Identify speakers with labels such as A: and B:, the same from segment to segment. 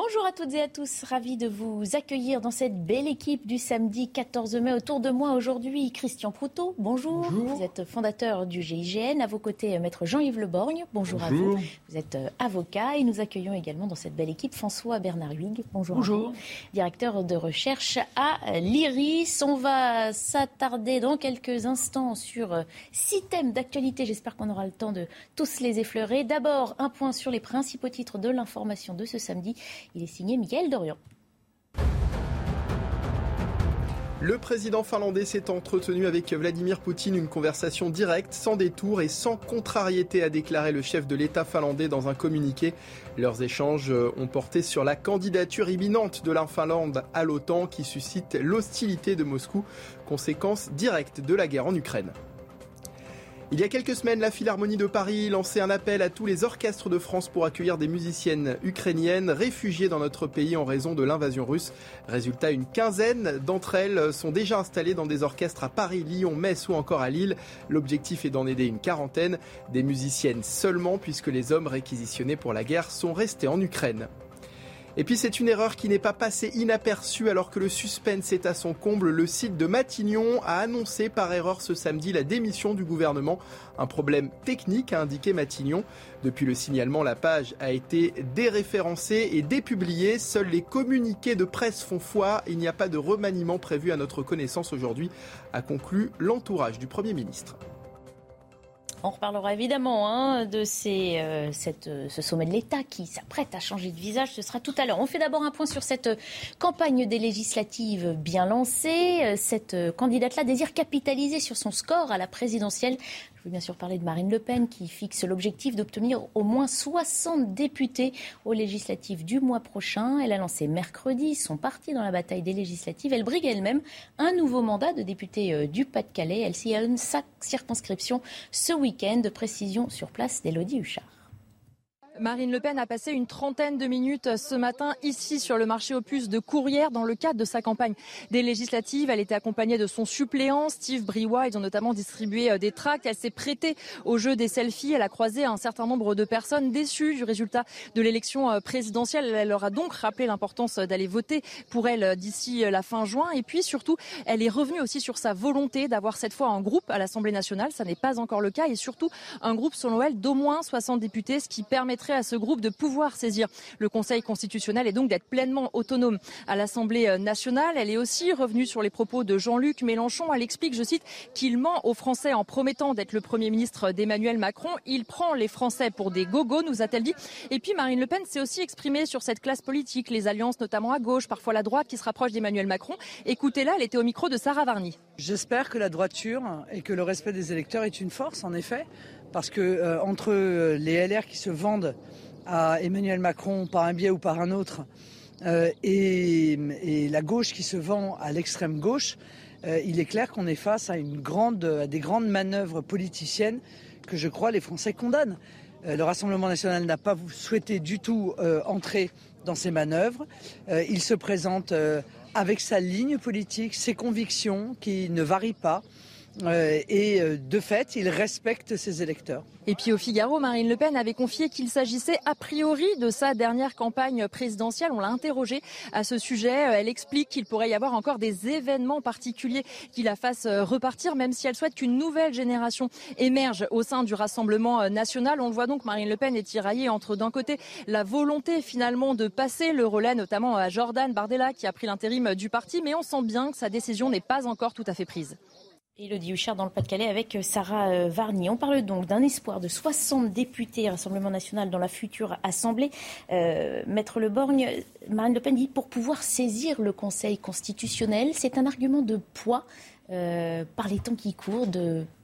A: Bonjour à toutes et à tous, ravi de vous accueillir dans cette belle équipe du samedi 14 mai. Autour de moi aujourd'hui, Christian Proutot, bonjour. Vous êtes fondateur du GIGN. À vos côtés, maître Jean-Yves Leborgne, bonjour, à vous. Vous êtes euh, avocat et nous accueillons également dans cette belle équipe François Bernard Huyghe, bonjour. Bonjour. Directeur de recherche à l'IRIS. On va s'attarder dans quelques instants sur euh, six thèmes d'actualité. J'espère qu'on aura le temps de tous les effleurer. D'abord, un point sur les principaux titres de l'information de ce samedi. Il est signé Mickaël Dorian.
B: Le président finlandais s'est entretenu avec Vladimir Poutine une conversation directe, sans détour et sans contrariété, a déclaré le chef de l'État finlandais dans un communiqué. Leurs échanges ont porté sur la candidature imminente de la Finlande à l'OTAN qui suscite l'hostilité de Moscou, conséquence directe de la guerre en Ukraine. Il y a quelques semaines, la Philharmonie de Paris lançait un appel à tous les orchestres de France pour accueillir des musiciennes ukrainiennes réfugiées dans notre pays en raison de l'invasion russe. Résultat, une quinzaine d'entre elles sont déjà installées dans des orchestres à Paris, Lyon, Metz ou encore à Lille. L'objectif est d'en aider une quarantaine, des musiciennes seulement puisque les hommes réquisitionnés pour la guerre sont restés en Ukraine. Et puis c'est une erreur qui n'est pas passée inaperçue alors que le suspense est à son comble. Le site de Matignon a annoncé par erreur ce samedi la démission du gouvernement. Un problème technique a indiqué Matignon. Depuis le signalement, la page a été déréférencée et dépubliée. Seuls les communiqués de presse font foi. Il n'y a pas de remaniement prévu à notre connaissance aujourd'hui, a conclu l'entourage du Premier ministre.
A: On reparlera évidemment hein, de euh, euh, ce sommet de l'État qui s'apprête à changer de visage. Ce sera tout à l'heure. On fait d'abord un point sur cette campagne des législatives bien lancée. Euh, cette candidate-là désire capitaliser sur son score à la présidentielle. Bien sûr parler de Marine Le Pen qui fixe l'objectif d'obtenir au moins 60 députés aux législatives du mois prochain. Elle a lancé mercredi son parti dans la bataille des législatives. Elle brigue elle-même un nouveau mandat de député euh, du Pas-de-Calais. Elle sillonne sa circonscription ce week-end. Précision sur place d'Elodie Huchard.
C: Marine Le Pen a passé une trentaine de minutes ce matin ici sur le marché opus de Courrières dans le cadre de sa campagne des législatives. Elle était accompagnée de son suppléant Steve Briouat. Ils ont notamment distribué euh, des tracts. Elle s'est prêtée au jeu des selfies. Elle a croisé un certain nombre de personnes déçues du résultat de l'élection euh, présidentielle. Elle leur a donc rappelé l'importance d'aller voter pour elle euh, d'ici la fin juin. Et puis surtout, elle est revenue aussi sur sa volonté d'avoir cette fois un groupe à l'Assemblée nationale. Ça n'est pas encore le cas. Et surtout, un groupe selon elle d'au moins 60 députés, ce qui permettrait à ce groupe de pouvoir saisir le Conseil constitutionnel et donc d'être pleinement autonome à l'Assemblée euh, nationale. Elle est aussi revenue sur les propos de Jean-Luc Mélenchon. Elle explique, je cite, qu'il ment aux Français en promettant d'être le Premier ministre d'Emmanuel Macron. Il prend les Français pour des gogos, nous a-t-elle dit. Et puis Marine Le Pen s'est aussi exprimée sur cette classe politique, les alliances notamment à gauche, parfois la droite qui se rapproche d'Emmanuel Macron. Écoutez-la, elle était au micro de Sarah Varny.
D: J'espère que la droiture et que le respect des électeurs est une force, en effet parce que euh, entre les LR qui se vendent à Emmanuel Macron par un biais ou par un autre euh, et, la gauche qui se vend à l'extrême gauche, euh, il est clair qu'on est face à des grandes manœuvres politiciennes que je crois les Français condamnent. le Rassemblement national n'a pas souhaité du tout entrer dans ces manœuvres. il se présente avec sa ligne politique, ses convictions qui ne varient pas. Euh, et euh, de fait, il respecte ses électeurs.
C: Et puis au Figaro, Marine Le Pen avait confié qu'il s'agissait a priori de sa dernière campagne présidentielle. On l'a interrogée à ce sujet. Euh, elle explique qu'il pourrait y avoir encore des événements particuliers qui la fassent repartir, même si elle souhaite qu'une nouvelle génération émerge au sein du Rassemblement national. On le voit donc, Marine Le Pen est tiraillée entre d'un côté la volonté finalement de passer le relais, notamment à Jordan Bardella qui a pris l'intérim du parti, mais on sent bien que sa décision n'est pas encore tout à fait prise.
A: Elodie Huchard dans le Pas-de-Calais avec euh, Sarah euh, Varny. On parle donc d'un espoir de 60 députés Rassemblement national dans la future Assemblée. Euh, Maître Le Borgne, Marine Le Pen dit pour pouvoir saisir le Conseil constitutionnel, c'est un argument de poids. Euh, par les temps qui courent,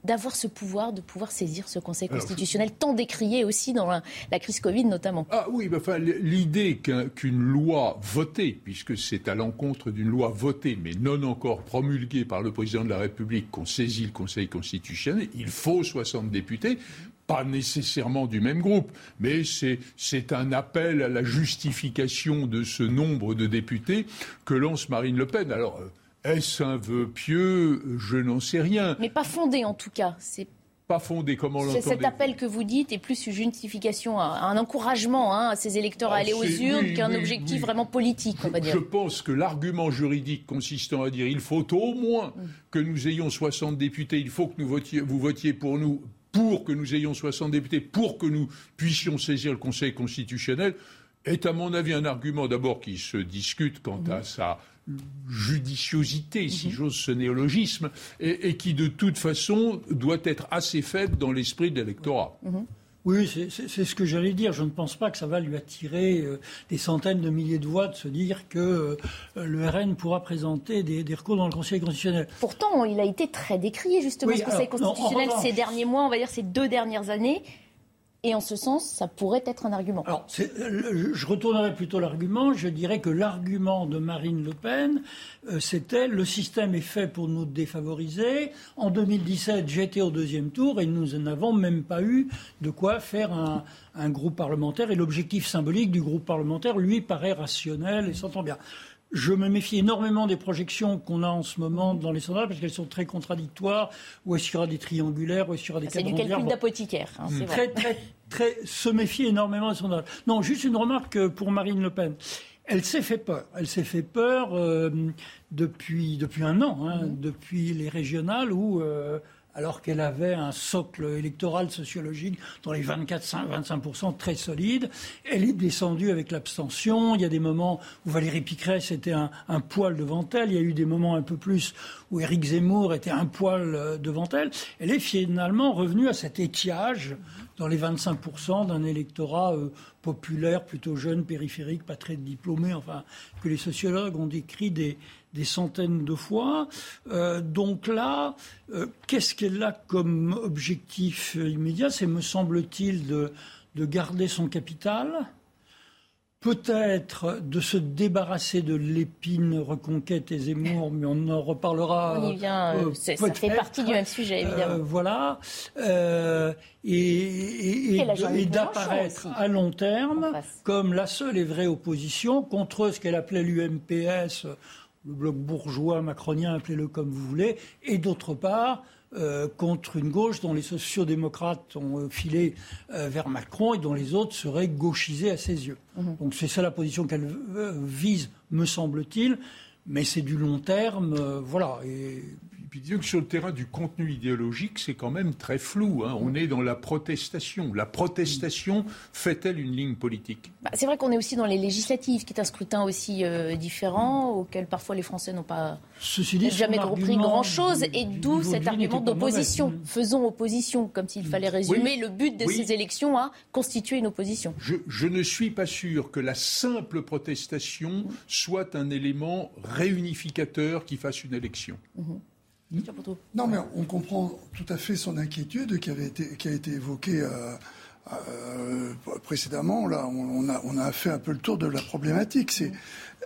A: d'avoir ce pouvoir, de pouvoir saisir ce Conseil constitutionnel, tant décrié aussi dans la, crise Covid notamment
E: Ah oui, enfin, l'idée qu'une loi votée, puisque c'est à l'encontre d'une loi votée, mais non encore promulguée par le président de la République, qu'on saisit le Conseil constitutionnel, il faut 60 députés pas nécessairement du même groupe, mais c'est un appel à la justification de ce nombre de députés que lance Marine Le Pen. Alors, euh, est-ce un vœu pieux? Je n'en sais rien.
A: Mais pas fondé en tout cas. C'est
E: pas fondé, comment l'entendez
A: Cet appel que vous dites est plus une justification, un encouragement hein, à ces électeurs à ah, aller aux urnes qu'un objectif vraiment politique, on va dire.
E: Je pense que l'argument juridique consistant à dire il faut au moins mm. que nous ayons 60 députés, il faut que nous votiez, vous votiez pour nous, pour que nous ayons 60 députés, pour que nous puissions saisir le Conseil constitutionnel, est à mon avis un argument d'abord qui se discute quant à mm. sa judiciosité, si mhm. j'ose ce néologisme, et, qui de toute façon doit être assez faible dans l'esprit de l'électorat.
F: Mhm. Oui, c'est ce que j'allais dire. Je ne pense pas que ça va lui attirer euh, des centaines de milliers de voix de se dire que euh, le RN pourra présenter des, recours dans le Conseil constitutionnel.
A: Pourtant, il a été très décrié justement ce Conseil constitutionnel ces derniers mois, on va dire ces deux dernières années. Et en ce sens, ça pourrait être un argument.
F: Alors, je retournerai plutôt l'argument. Je dirais que l'argument de Marine Le Pen, euh, c'était le système est fait pour nous défavoriser. En 2017, j'étais au deuxième tour et nous n'avons même pas eu de quoi faire un, un groupe parlementaire. Et l'objectif symbolique du groupe parlementaire, lui, paraît rationnel et s'entend bien. Je me méfie énormément des projections qu'on a en ce moment dans les sondages parce qu'elles sont très contradictoires. Où est-ce qu'il y aura des triangulaires, où est-ce qu'il y aura des
A: C'est du calcul d'apothicaire. Hein,
F: très, très, très, se méfier énormément des sondages. Non, juste une remarque pour Marine Le Pen. Elle s'est fait peur. Elle s'est fait peur euh, depuis, depuis un an, hein, mm-hmm. depuis les régionales où euh, alors qu'elle avait un socle électoral sociologique dans les 24-25% très solide. Elle est descendue avec l'abstention. Il y a des moments où Valérie Pécresse était un, poil devant elle. Il y a eu des moments un peu plus où Éric Zemmour était un poil euh, devant elle. Elle est finalement revenue à cet étiage dans les 25% d'un électorat euh, populaire, plutôt jeune, périphérique, pas très diplômé, enfin, que les sociologues ont décrit des, des centaines de fois. Euh, donc là, euh, qu'est-ce qu'elle a comme objectif immédiat? C'est, me semble-t-il, de, de garder son capital, peut-être de se débarrasser de l'épine Reconquête et Zemmour, mais on en reparlera.
A: On y vient, euh, ça fait partie du même sujet, évidemment.
F: voilà. et, et d'apparaître à long terme comme la seule et vraie opposition contre ce qu'elle appelait l'UMPS le bloc bourgeois macronien, appelez-le comme vous voulez, et d'autre part, euh, contre une gauche dont les sociodémocrates ont euh, filé euh, vers Macron et dont les autres seraient gauchisés à ses yeux. Mhm. Donc c'est ça la position qu'elle vise, me semble-t-il, mais c'est du long terme, voilà. Et
E: puis disons que sur le terrain du contenu idéologique, c'est quand même très flou. Hein. On est dans la protestation. La protestation fait-elle une ligne politique?
A: Bah, C'est vrai qu'on est aussi dans les législatives, qui est un scrutin aussi euh, différent, auquel parfois les Français n'ont pas jamais compris grand-chose, et d'où cet argument d'opposition. Faisons opposition, comme s'il fallait résumer le but de ces élections à constituer une opposition.
E: Je, ne suis pas sûr que la simple protestation soit un élément réunificateur qui fasse une élection.
G: Non, mais on comprend tout à fait son inquiétude qui, avait été, qui a été évoquée euh, euh, précédemment. Là, on, a, on a fait un peu le tour de la problématique. C'est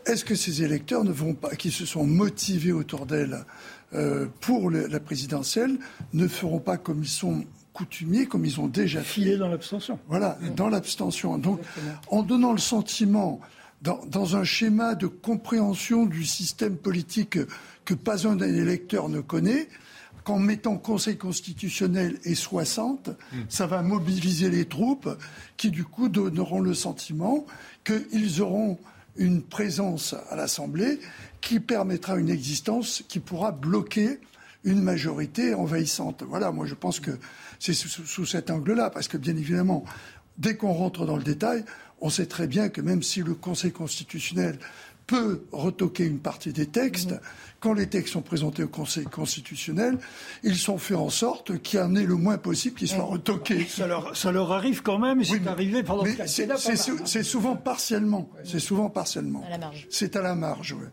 G: est-ce que ces électeurs ne vont pas, qui se sont motivés autour d'elle euh, pour la présidentielle, ne feront pas comme ils sont coutumiers, comme ils ont déjà
F: filé dans l'abstention.
G: Voilà, dans l'abstention. Donc, en donnant le sentiment dans, dans, un schéma de compréhension du système politique que pas un des électeurs ne connaît, qu'en mettant Conseil constitutionnel et 60, hmm. ça va mobiliser les troupes qui, du coup, donneront le sentiment qu'ils auront une présence à l'Assemblée qui permettra une existence qui pourra bloquer une majorité envahissante. Voilà, moi je pense que c'est sous, sous, cet angle-là, parce que bien évidemment, dès qu'on rentre dans le détail, on sait très bien que même si le Conseil constitutionnel peut retoquer une partie des textes. Mmh. Quand les textes sont présentés au Conseil constitutionnel, ils sont faits en sorte qu'il y en ait le moins possible qui soient mmh. retoqués.
F: Ça leur, ça leur arrive quand même, et c'est arrivé pendant
G: C'est souvent partiellement. C'est souvent partiellement. C'est à la marge, oui.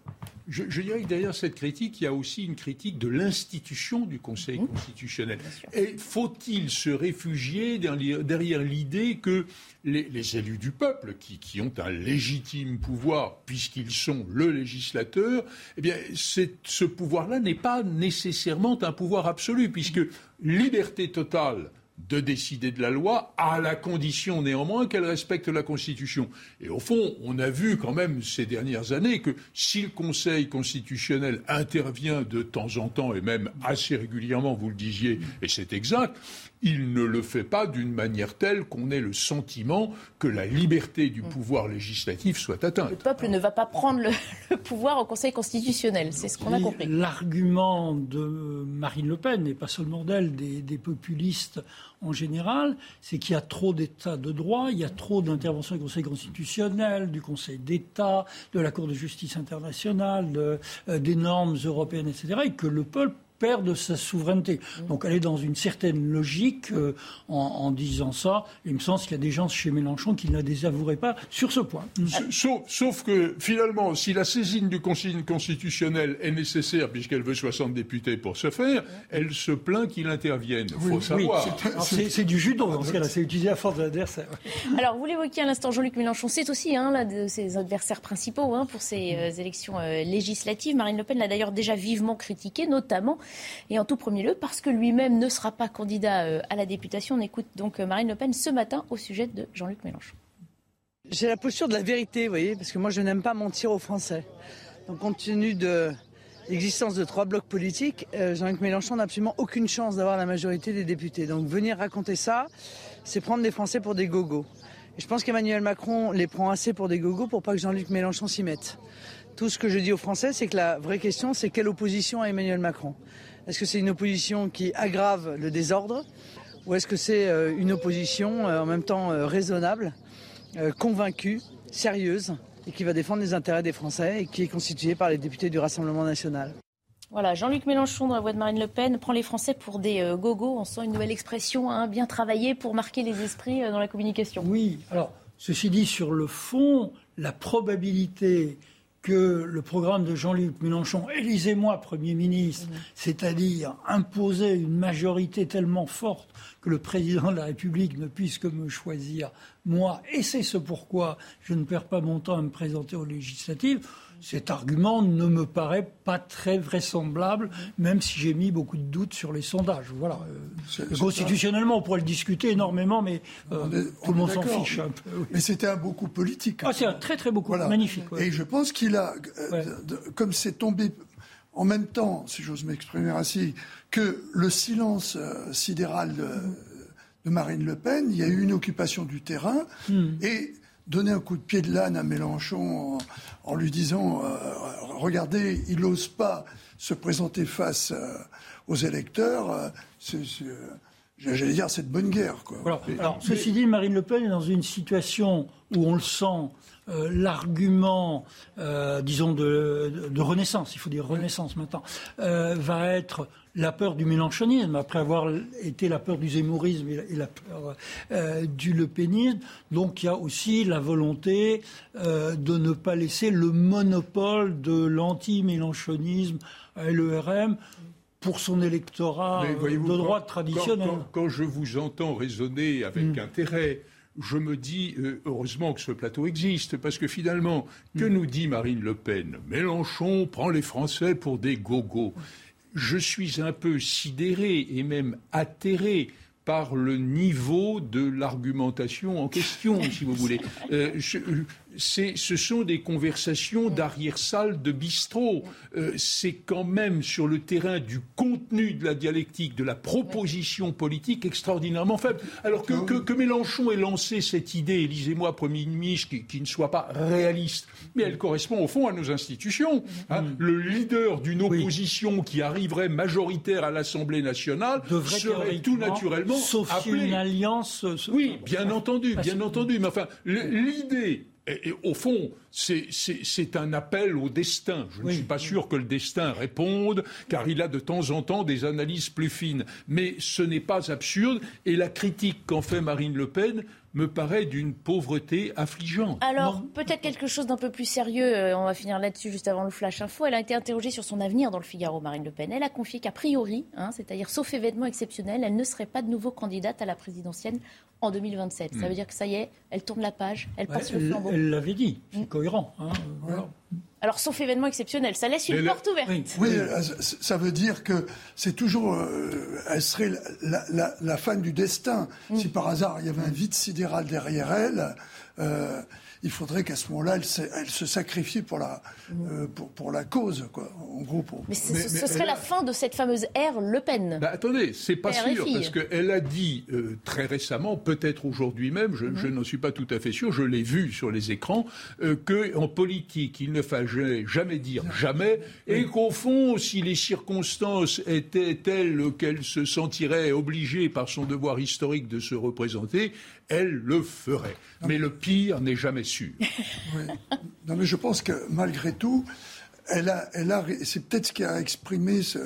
E: Je, dirais que derrière cette critique, il y a aussi une critique de l'institution du Conseil mmh. constitutionnel. Et faut-il se réfugier derrière, l'idée que les, élus du peuple, qui, qui, ont un légitime pouvoir, puisqu'ils sont le législateur, eh bien, ce pouvoir-là n'est pas nécessairement un pouvoir absolu, puisque liberté totale de décider de la loi, à la condition néanmoins qu'elle respecte la Constitution. Et au fond, on a vu quand même ces dernières années que si le Conseil constitutionnel intervient de temps en temps, et même assez régulièrement, vous le disiez, et c'est exact, il ne le fait pas d'une manière telle qu'on ait le sentiment que la liberté du pouvoir législatif soit atteinte.
A: Le peuple ne va pas prendre le, pouvoir au Conseil constitutionnel, c'est ce qu'on a compris.
F: L'argument de Marine Le Pen, et pas seulement d'elle, des, des, populistes en général, c'est qu'il y a trop d'état de droit, il y a trop d'interventions du Conseil constitutionnel, du Conseil d'État, de la Cour de justice internationale, euh, des normes européennes, etc., et que le peuple perdre sa souveraineté. Donc elle est dans une certaine logique euh, en, disant ça. Il me semble qu'il y a des gens chez Mélenchon qui ne la désavoueraient pas sur ce point.
E: Sauf, que finalement, si la saisine du Conseil constitutionnel est nécessaire, puisqu'elle veut 60 députés pour ce faire, elle se plaint qu'il intervienne. Il faut savoir.
F: c'est du judo dans ce cas-là, c'est utilisé à force d'adversaire.
A: Alors vous l'évoquiez à l'instant, Jean-Luc Mélenchon, c'est aussi hein, l'un de ses adversaires principaux hein, pour ces euh, élections euh, législatives. Marine Le Pen l'a d'ailleurs déjà vivement critiqué, notamment et en tout premier lieu parce que lui-même ne sera pas candidat euh, à la députation. On écoute donc euh, Marine Le Pen ce matin au sujet de Jean-Luc Mélenchon.
D: J'ai la posture de la vérité, vous voyez, parce que moi je n'aime pas mentir aux Français. Donc compte tenu de l'existence de trois blocs politiques, euh, Jean-Luc Mélenchon n'a absolument aucune chance d'avoir la majorité des députés. Donc venir raconter ça, c'est prendre les Français pour des gogos. Et je pense qu'Emmanuel Macron les prend assez pour des gogos pour pas que Jean-Luc Mélenchon s'y mette. Tout ce que je dis aux Français, c'est que la vraie question, c'est quelle opposition à Emmanuel Macron Est-ce que c'est une opposition qui aggrave le désordre ou est-ce que c'est euh, une opposition euh, en même temps euh, raisonnable, convaincue, sérieuse et qui va défendre les intérêts des Français et qui est constituée par les députés du Rassemblement national?
A: Voilà, Jean-Luc Mélenchon, dans la voix de Marine Le Pen, prend les Français pour des gogos. On sent une nouvelle expression, hein, bien travaillée pour marquer les esprits dans la communication.
F: Oui, alors, ceci dit, sur le fond, la probabilité que le programme de Jean-Luc Mélenchon, élisez-moi Premier ministre, c'est-à-dire imposer une majorité tellement forte que le président de la République ne puisse que me choisir moi, et c'est ce pourquoi je ne perds pas mon temps à me présenter aux législatives, cet argument ne me paraît pas très vraisemblable, même si j'ai mis beaucoup de doutes sur les sondages. Voilà. Euh, constitutionnellement, on pourrait le discuter énormément, mais euh, tout le monde s'en fiche un peu.
G: Mais c'était un beau coup politique.
F: Ah, c'est un très très beau coup, magnifique.
G: Et je pense qu'il a, euh, comme c'est tombé en même temps, si j'ose m'exprimer ainsi, que le silence sidéral de, Marine Le Pen, il y a eu une occupation du terrain hmm. et donner un coup de pied de l'âne à Mélenchon en, lui disant euh, regardez, il n'ose pas se présenter face euh, aux électeurs, euh, j'allais dire c'est de bonne guerre.
F: Alors, ceci dit, Marine Le Pen est dans une situation où on le sent. l'argument, disons, de, de, renaissance, il faut dire renaissance maintenant, va être la peur du mélanchonisme, après avoir été la peur du zémourisme et la peur euh, du lepénisme. Donc il y a aussi la volonté euh, de ne pas laisser le monopole de l'anti-mélanchonisme à l'ERM pour son électorat euh, de droite traditionnel.
E: Quand, je vous entends raisonner avec mm. intérêt, je me dis heureusement que ce plateau existe, parce que finalement, que mm. nous dit Marine Le Pen? Mélenchon prend les Français pour des gogos je suis un peu sidéré et même atterré par le niveau de l'argumentation en question, si vous voulez. Euh, ce sont des conversations d'arrière-salle de bistrot. Euh, c'est quand même sur le terrain du contenu de la dialectique, de la proposition politique extraordinairement faible. Alors que, que, Mélenchon ait lancé cette idée, élisez-moi Premier ministre, qui, ne soit pas réaliste, mais elle correspond au fond à nos institutions. Hein. Mm. Le leader d'une opposition qui arriverait majoritaire à l'Assemblée nationale serait tout naturellement
F: sauf
E: appelé.
F: une alliance.
E: Oui, bien entendu, bien entendu. Mais enfin, l'idée et, au fond, c'est un appel au destin. Je ne suis pas sûr que le destin réponde, car il a de temps en temps des analyses plus fines. Mais ce n'est pas absurde, et la critique qu'en fait Marine Le Pen me paraît d'une pauvreté affligeante.
A: Alors, peut-être quelque chose d'un peu plus sérieux, euh, on va finir là-dessus juste avant le flash info. Elle a été interrogée sur son avenir dans le Figaro, Marine Le Pen. Elle a confié qu'a priori, hein, c'est-à-dire sauf événement exceptionnel, elle ne serait pas de nouveau candidate à la présidentielle en 2027. Ça hmm. veut dire que ça y est, elle tourne la page, elle passe le flambeau.
F: Elle l'avait dit, c'est hmm. cohérent. Hein,
A: Alors, sauf événement exceptionnel, ça laisse une porte ouverte.
G: Oui, euh, ça veut dire que c'est toujours. Euh, elle serait la, la, fan du destin. Hmm. Si par hasard il y avait un vide sidéral derrière elle. Euh, il faudrait qu'à ce moment-là, elle, se sacrifie pour la, euh, pour, la cause, quoi. En gros, pour...
A: Mais, ce serait la fin de cette fameuse ère Le Pen.
E: Bah, attendez, c'est pas sûr, parce qu'elle a dit euh, très récemment, peut-être aujourd'hui même, je, mhm. n'en suis pas tout à fait sûr, je l'ai vu sur les écrans, euh, qu'en politique, il ne fallait jamais dire jamais, et qu'au fond, si les circonstances étaient telles qu'elle se sentirait obligée par son devoir historique de se représenter, elle le ferait. Mais le pire n'est jamais sûr.
G: Non, mais je pense que malgré tout, elle a, elle a, c'est peut-être ce qui a exprimé, ce,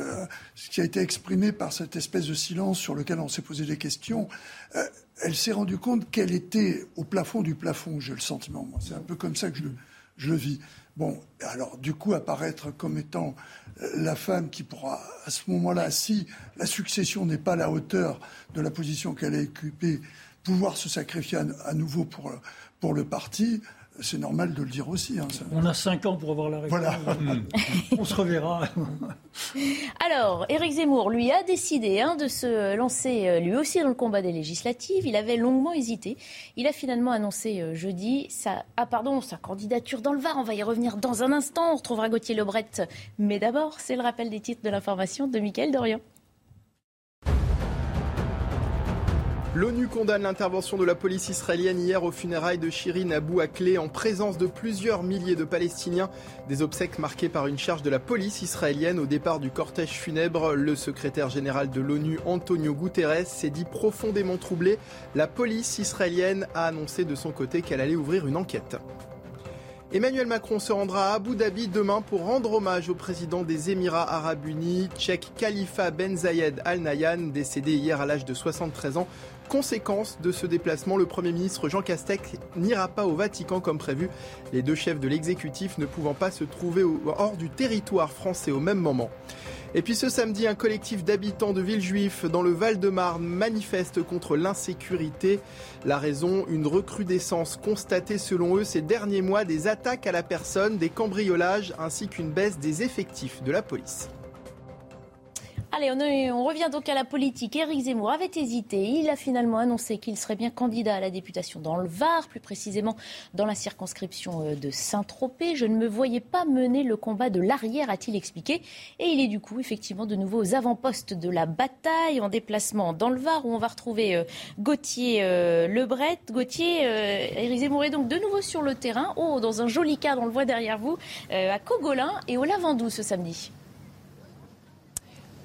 G: qui a été exprimé par cette espèce de silence sur lequel on s'est posé des questions. Euh, elle s'est rendue compte qu'elle était au plafond du plafond. J'ai le sentiment, moi. C'est un peu comme ça que je, je le vis. Bon, alors du coup, apparaître comme étant la femme qui pourra, à ce moment-là, si la succession n'est pas à la hauteur de la position qu'elle a occupée, pouvoir se sacrifier à, nouveau pour, pour le parti, c'est normal de le dire aussi. Hein,
F: On a cinq ans pour avoir la réponse. Voilà. On se reverra.
A: Alors, Éric Zemmour, lui, a décidé hein, de se lancer euh, lui aussi dans le combat des législatives. Il avait longuement hésité. Il a finalement annoncé euh, jeudi sa, ah, pardon, sa candidature dans le Var. On va y revenir dans un instant. On retrouvera Gauthier Lebret. Mais d'abord, c'est le rappel des titres de l'information de Mickaël Dorian.
B: L'ONU condamne l'intervention de la police israélienne hier au funérailles de Shirin Abu Akleh en présence de plusieurs milliers de Palestiniens. Des obsèques marquées par une charge de la police israélienne au départ du cortège funèbre. Le secrétaire général de l'ONU, Antonio Guterres, s'est dit profondément troublé. La police israélienne a annoncé de son côté qu'elle allait ouvrir une enquête. Emmanuel Macron se rendra à Abu Dhabi demain pour rendre hommage au président des Émirats arabes unis, tchèque Khalifa Ben Zayed Al Nahyan, décédé hier à l'âge de 73 ans. Conséquence de ce déplacement, le Premier ministre Jean Castex n'ira pas au Vatican comme prévu, les deux chefs de l'exécutif ne pouvant pas se trouver hors du territoire français au même moment. Et puis ce samedi, un collectif d'habitants de Villejuif dans le Val-de-Marne manifeste contre l'insécurité. La raison, une recrudescence constatée selon eux ces derniers mois des attaques à la personne, des cambriolages ainsi qu'une baisse des effectifs de la police.
A: Allez, on, revient donc à la politique. Éric Zemmour avait hésité. Il a finalement annoncé qu'il serait bien candidat à la députation dans le Var, plus précisément dans la circonscription euh, de Saint-Tropez. Je ne me voyais pas mener le combat de l'arrière, a-t-il expliqué. Et il est du coup effectivement de nouveau aux avant-postes de la bataille, en déplacement dans le Var, où on va retrouver euh, Gauthier euh, Lebret. Gauthier, Éric Zemmour est donc de nouveau sur le terrain, oh, dans un joli cadre, on le voit derrière vous, à Cogolin et au Lavandou ce samedi.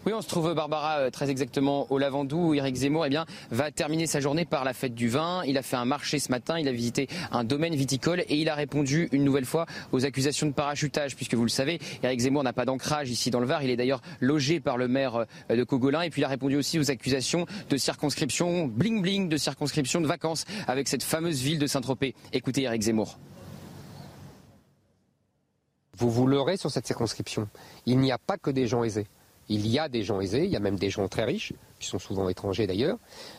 H: Oui, on se trouve, Barbara, euh, très exactement au Lavandou, où Eric Zemmour eh va terminer sa journée par la fête du vin. Il a fait un marché ce matin, il a visité un domaine viticole et il a répondu une nouvelle fois aux accusations de parachutage, puisque vous le savez, Eric Zemmour n'a pas d'ancrage ici dans le Var. Il est d'ailleurs logé par le maire euh, de Cogolin. Et puis il a répondu aussi aux accusations de circonscription bling-bling, de circonscription de vacances avec cette fameuse ville de Saint-Tropez. Écoutez Eric Zemmour.
I: Vous vous leurrez sur cette circonscription. Il n'y a pas que des gens aisés. Il y a des gens aisés, il y a même des gens très riches, qui sont souvent étrangers d'ailleurs,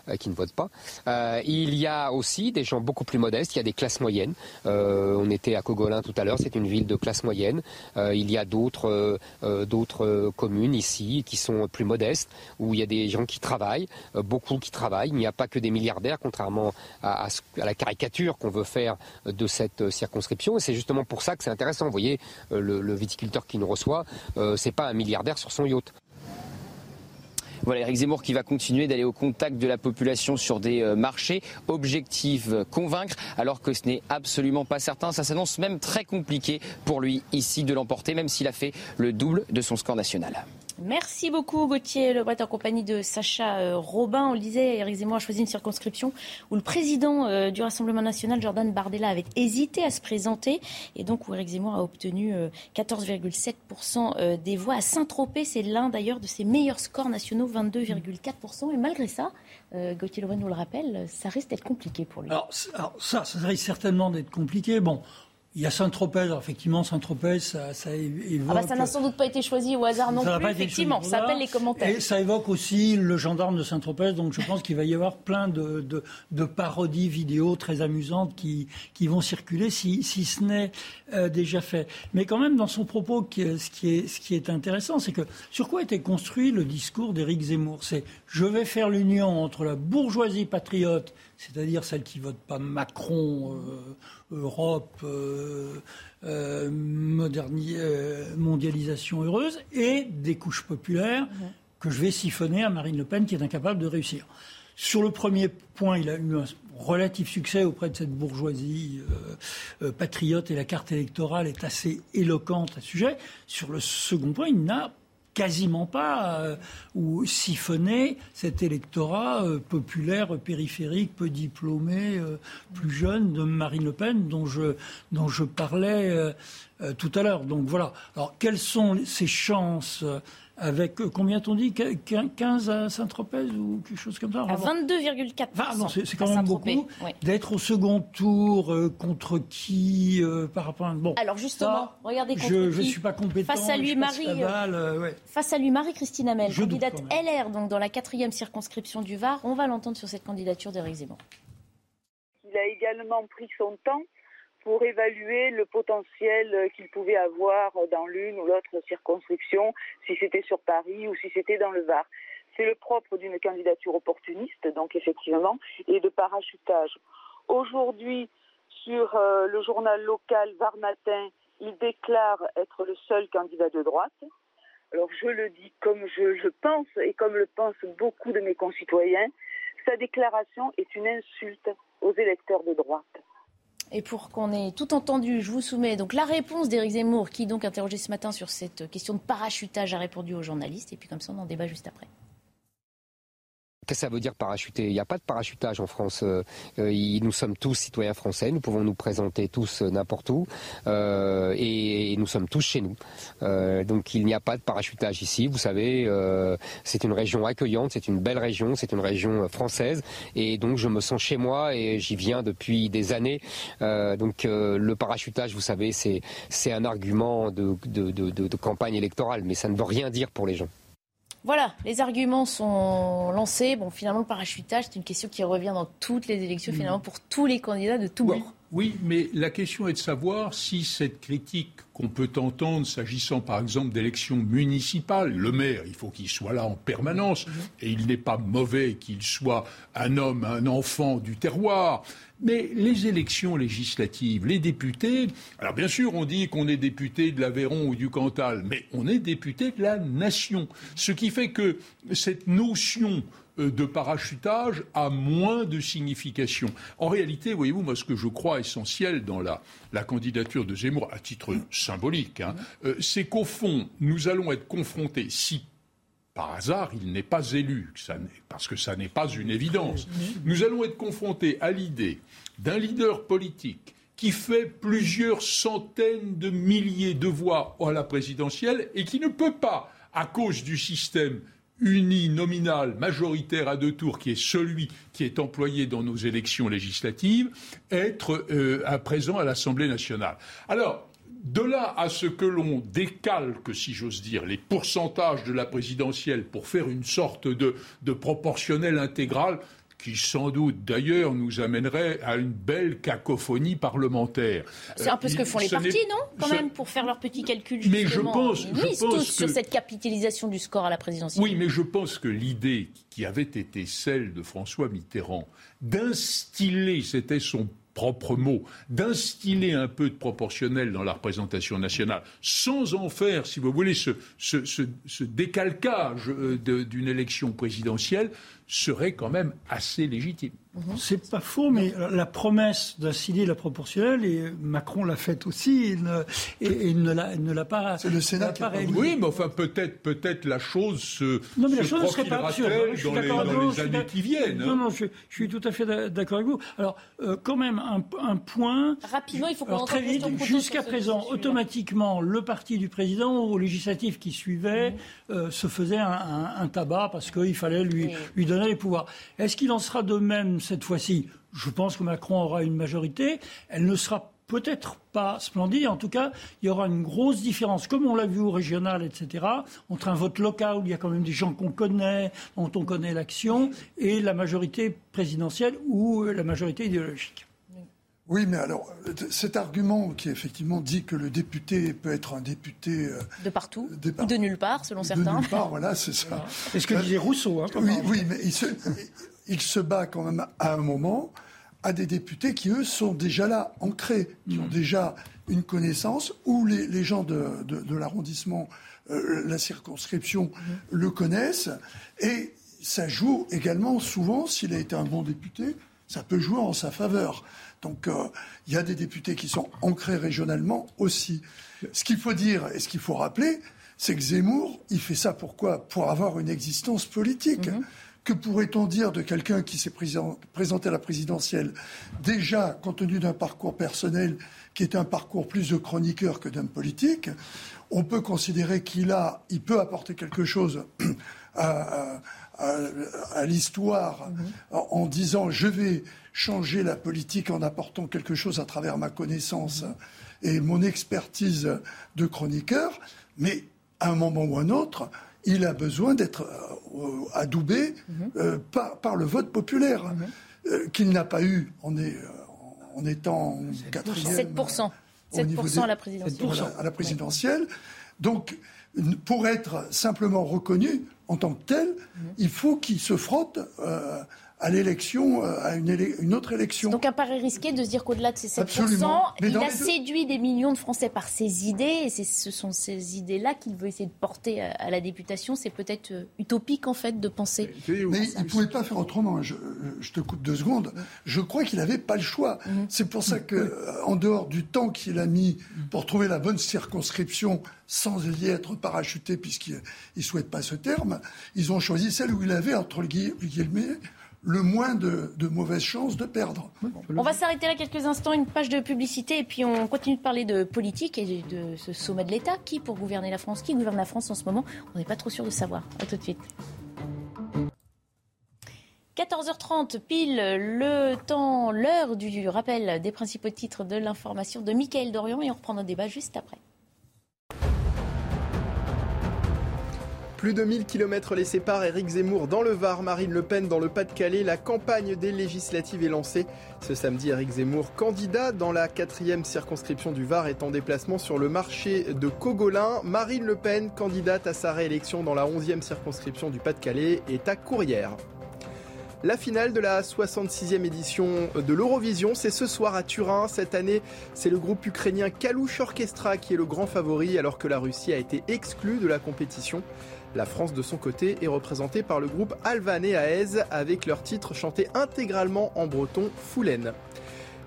I: euh, qui ne votent pas. Euh, il y a aussi des gens beaucoup plus modestes, il y a des classes moyennes. Euh, on était à Cogolin tout à l'heure, c'est une ville de classe moyenne. il y a d'autres communes ici qui sont plus modestes, où il y a des gens qui travaillent, beaucoup qui travaillent. Il n'y a pas que des milliardaires, contrairement à, la caricature qu'on veut faire de cette circonscription. Et c'est justement pour ça que c'est intéressant. Vous voyez, le, le, viticulteur qui nous reçoit, c'est pas un milliardaire sur son yacht.
H: Voilà, Eric Zemmour qui va continuer d'aller au contact de la population sur des euh, marchés. Objectif euh, convaincre, alors que ce n'est absolument pas certain. Ça s'annonce même très compliqué pour lui ici de l'emporter, même s'il a fait le double de son score national.
A: Merci beaucoup Gauthier Lebret en compagnie de Sacha euh, Robin. On le disait, Eric Zemmour a choisi une circonscription où le président euh, du Rassemblement national, Jordan Bardella, avait hésité à se présenter et donc où Eric Zemmour a obtenu 14,7% euh, des voix. À Saint-Tropez, c'est l'un d'ailleurs de ses meilleurs scores nationaux, 22,4%. Et malgré ça, Gauthier Lebret nous le rappelle, ça risque d'être compliqué pour lui.
F: Alors, ça, ça risque certainement d'être compliqué. Bon, il y a Saint-Tropez, effectivement, Saint-Tropez, ça, évoque...
A: Ah bah ça n'a sans doute pas été choisi au hasard non plus, effectivement, ça appelle les commentaires.
F: Et ça évoque aussi le gendarme de Saint-Tropez, donc je pense qu'il va y avoir plein de, parodies vidéo très amusantes qui, vont circuler, si, ce n'est euh, déjà fait. Mais quand même, dans son propos, ce qui est, ce qui est intéressant, c'est que sur quoi était construit le discours d'Éric Zemmour? C'est « je vais faire l'union entre la bourgeoisie patriote c'est-à-dire celle qui vote pas Macron, euh, Europe, euh, euh, mondialisation heureuse, et des couches populaires que je vais siphonner à Marine Le Pen qui est incapable de réussir. Sur le premier point, il a eu un relatif succès auprès de cette bourgeoisie patriote et la carte électorale est assez éloquente à ce sujet. Sur le second point, il n'a quasiment pas, euh, ou siphonner cet électorat euh, populaire, périphérique, peu diplômé, euh, plus jeune de Marine Le Pen dont je, dont je parlais tout à l'heure. Donc voilà. Alors quelles sont ces chances avec euh, combien t'ont dit? 15 à Saint-Tropez ou quelque chose comme ça?
A: À 22,4
F: C'est quand même beaucoup. D'être au second tour euh, contre qui euh, par rapport à
A: bon. Alors justement, regardez contre
F: je,
A: qui.
F: Je suis pas compétent.
A: Face à lui, Marie. Face à lui, Marie Christine Hamel, candidate LR, donc dans la quatrième circonscription du Var. On va l'entendre sur cette candidature d'Éric Zemmour.
J: Il a également pris son temps pour évaluer le potentiel qu'il pouvait avoir dans l'une ou l'autre circonscription, si c'était sur Paris ou si c'était dans le Var. C'est le propre d'une candidature opportuniste, donc effectivement, et de parachutage. Aujourd'hui, sur euh, le journal local Var Matin, il déclare être le seul candidat de droite. Alors je le dis comme je, je pense et comme le pensent beaucoup de mes concitoyens, sa déclaration est une insulte aux électeurs de droite.
A: Et pour qu'on ait tout entendu, je vous soumets donc la réponse d'Éric Zemmour, qui donc interrogé ce matin sur cette question de parachutage, a répondu aux journalistes. Et puis comme ça, on en débat juste après.
I: Qu'est-ce que ça veut dire parachuter? Il n'y a pas de parachutage en France. Euh, euh, nous sommes tous citoyens français, nous pouvons nous présenter tous euh, n'importe où, et, nous sommes tous chez nous. donc il n'y a pas de parachutage ici. Vous savez, c'est une région accueillante, c'est une belle région, c'est une région française, et donc je me sens chez moi et j'y viens depuis des années. donc le parachutage, vous savez, c'est un argument de campagne électorale, mais ça ne veut rien dire pour les gens.
A: Voilà, les arguments sont lancés. Bon, finalement, le parachutage, c'est une question qui revient dans toutes les élections, mm. finalement, pour tous les candidats de tous bords.
E: Oui, mais la question est de savoir si cette critique qu'on peut entendre s'agissant par exemple d'élections municipales, le maire, il faut qu'il soit là en permanence, et il n'est pas mauvais qu'il soit un homme, un enfant du terroir. Mais les élections législatives, les députés, alors bien sûr on dit qu'on est député de l'Aveyron ou du Cantal, mais on est député de la nation. Ce qui fait que cette notion euh, de parachutage a moins de signification. En réalité, voyez-vous, moi, ce que je crois essentiel dans la, candidature de Zemmour, à titre symbolique, hein, euh, c'est qu'au fond, nous allons être confrontés, si par hasard il n'est pas élu, parce que ça n'est pas une évidence, nous allons être confrontés à l'idée d'un leader politique qui fait plusieurs centaines de milliers de voix à la présidentielle et qui ne peut pas, à cause du système uninominal majoritaire à deux tours, qui est celui qui est employé dans nos élections législatives, être euh, à présent à l'Assemblée nationale. Alors, de là à ce que l'on décalque, si j'ose dire, les pourcentages de la présidentielle pour faire une sorte de, de proportionnel intégral, qui sans doute d'ailleurs nous amènerait à une belle cacophonie parlementaire.
A: C'est un peu ce que font les partis, non Quand même, pour faire leurs petits calculs. Justement.
E: Mais je pense,
A: Ils misent tous sur cette capitalisation du score à la présidentielle.
E: Oui, mais je pense que l'idée qui avait été celle de François Mitterrand d'instiller, c'était son propre mot, d'instiller un peu de proportionnel dans la représentation nationale, sans en faire, si vous voulez, ce, ce, ce, décalcage euh, d'une élection présidentielle, serait quand même assez légitime.
F: Mhm. C'est pas faux, mais la promesse d'inciter la proportionnelle, et Macron l'a faite aussi, et, il ne l'a pas.
G: C'est le Sénat qui a
E: Oui, mais enfin peut-être peut-être la chose se. Non, mais la chose ne serait pas absurde. Dans, les, dans les années qui viennent.
F: Non, hein. non, je, suis tout à fait d'accord avec vous. Alors, euh, quand même un, un, point.
A: Rapidement, il faut qu'on
F: très vite. Jusqu'à présent, automatiquement, le parti du président au législatif qui suivait mhm. euh, se faisait un, un, tabac parce qu'il fallait lui, lui donner Est-ce qu'il en sera de même cette fois-ci, je pense que Macron aura une majorité. Elle ne sera peut-être pas splendide. En tout cas, il y aura une grosse différence, comme on l'a vu au régional, etc., entre un vote local où il y a quand même des gens qu'on connaît, dont on connaît l'action, et la majorité présidentielle ou la majorité idéologique.
G: Oui, mais alors, cet argument qui effectivement dit que le député peut être un député... Euh,
A: de partout, ou de nulle part, selon certains.
G: De nulle part, voilà, c'est ça.
F: C'est ce que disait Rousseau. Hein,
G: oui, oui, mais il se, il se bat quand même à un moment à des députés qui, eux, sont déjà là, ancrés, qui ont mm. déjà une connaissance, où les, gens de, l'arrondissement, euh, la circonscription, mm. le connaissent. Et ça joue également souvent, s'il a été un bon député, ça peut jouer en sa faveur. Donc euh, il y a des députés qui sont ancrés régionalement aussi. Ce qu'il faut dire et ce qu'il faut rappeler, c'est que Zemmour, il fait ça pourquoi? Pour avoir une existence politique. Mm-hmm. Que pourrait-on dire de quelqu'un qui s'est présenté à la présidentielle? Déjà, compte tenu d'un parcours personnel qui est un parcours plus de chroniqueur que d'homme politique, on peut considérer qu'il a, il peut apporter quelque chose à, l'histoire mm-hmm. en disant je vais changer la politique en apportant quelque chose à travers ma connaissance et mon expertise de chroniqueur, mais à un moment ou un autre, il a besoin d'être euh, adoubé mhm. euh, par, le vote populaire, mhm. euh, qu'il n'a pas eu en, est, en étant quatrième.
A: 7%. 7% à la présidentielle.
G: À la présidentielle. Donc, pour être simplement reconnu en tant que tel, mhm. il faut qu'il se frotte à l'élection, euh, à une, autre élection.
A: Donc un pari risqué de se dire qu'au-delà de ces 7%, il a séduit des millions de Français par ses idées, et ce sont ces idées-là qu'il veut essayer de porter à, la députation. C'est peut-être euh, utopique, en fait, de penser.
G: Mais il ne pouvait pas faire autrement. Je, te coupe deux secondes. Je crois qu'il n'avait pas le choix. Mhm. C'est pour ça que, euh, en dehors du temps qu'il a mis pour trouver la bonne circonscription, sans y être parachuté, puisqu'il ne souhaite pas ce terme, ils ont choisi celle où il avait, entre guillemets, le moins de, mauvaises chances de perdre.
A: On va s'arrêter là quelques instants, une page de publicité, et puis on continue de parler de politique et de ce sommet de l'État. Qui pour gouverner la France? Qui gouverne la France en ce moment? On n'est pas trop sûr de savoir. A tout de suite. 14h30, pile le temps, l'heure du rappel des principaux titres de l'information de Mickaël Dorian et on reprend notre débat juste après.
B: Plus de 1000 km les séparent. Éric Zemmour dans le Var, Marine Le Pen dans le Pas-de-Calais. La campagne des législatives est lancée. Ce samedi, Éric Zemmour, candidat dans la quatrième circonscription du Var, est en déplacement sur le marché de Cogolin. Marine Le Pen, candidate à sa réélection dans la 11e circonscription du Pas-de-Calais, est à Courrières. La finale de la 66e édition de l'Eurovision, c'est ce soir à Turin. Cette année, c'est le groupe ukrainien Kalush Orchestra qui est le grand favori alors que la Russie a été exclue de la compétition. La France, de son côté, est représentée par le groupe Alvan et Aez avec leur titre chanté intégralement en breton Foulen.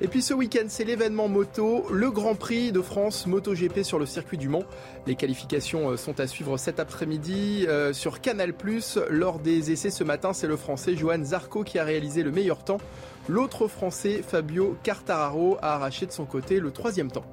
B: Et puis ce week-end, c'est l'événement moto, le Grand Prix de France MotoGP sur le circuit du Mans. Les qualifications euh, sont à suivre cet après-midi euh, sur Canal+. Lors des essais ce matin, c'est le Français Johan Zarco qui a réalisé le meilleur temps. L'autre Français, Fabio Cartararo, a arraché de son côté le troisième temps.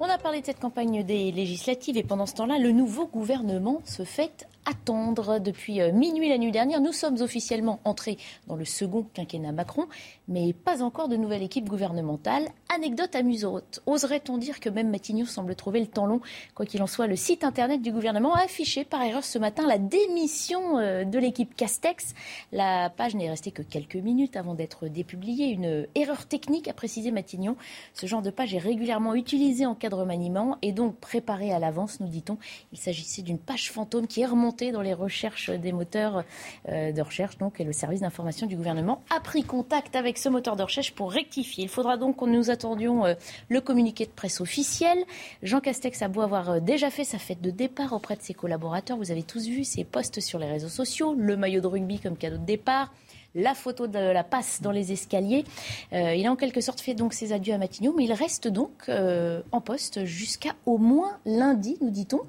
A: On a parlé de cette campagne des législatives et pendant ce temps-là, le nouveau gouvernement se fait attendre. Depuis euh, minuit la nuit dernière, nous sommes officiellement entrés dans le second quinquennat Macron, mais pas encore de nouvelle équipe gouvernementale. Anecdote amusante. Oserait-on dire que même Matignon semble trouver le temps long? Quoi qu'il en soit, le site internet du gouvernement a affiché par erreur ce matin la démission euh, de l'équipe Castex. La page n'est restée que quelques minutes avant d'être dépubliée. Une erreur technique, a précisé Matignon. Ce genre de page est régulièrement utilisé en cas de remaniement et donc préparé à l'avance, nous dit-on. Il s'agissait d'une page fantôme qui est remontée dans les recherches des moteurs de recherche, donc, et le service d'information du gouvernement a pris contact avec ce moteur de recherche pour rectifier. Il faudra donc que nous attendions le communiqué de presse officiel. Jean Castex a beau avoir déjà fait sa fête de départ auprès de ses collaborateurs. Vous avez tous vu ses posts sur les réseaux sociaux, le maillot de rugby comme cadeau de départ, la photo de la passe dans les escaliers. Euh, il a en quelque sorte fait donc ses adieux à Matignon, mais il reste donc euh, en poste jusqu'à au moins lundi, nous dit-on.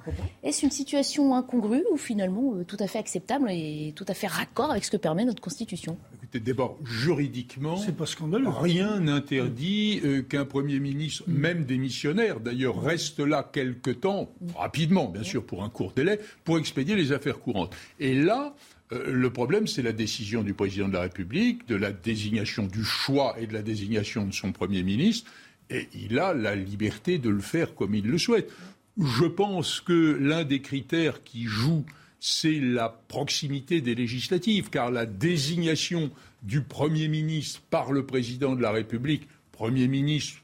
A: Est-ce une situation incongrue ou finalement euh, tout à fait acceptable et tout à fait raccord avec ce que permet notre Constitution?
E: Écoutez, d'abord, juridiquement,
F: pas scandaleux.
E: rien n'interdit qu'un Premier ministre, mm. même démissionnaire d'ailleurs, reste là quelque temps, rapidement bien sûr pour un court délai, pour expédier les affaires courantes. Et là, euh, le problème, c'est la décision du président de la République, de la désignation du choix et de la désignation de son Premier ministre, et il a la liberté de le faire comme il le souhaite. Je pense que l'un des critères qui joue, c'est la proximité des législatives, car la désignation du Premier ministre par le président de la République, Premier ministre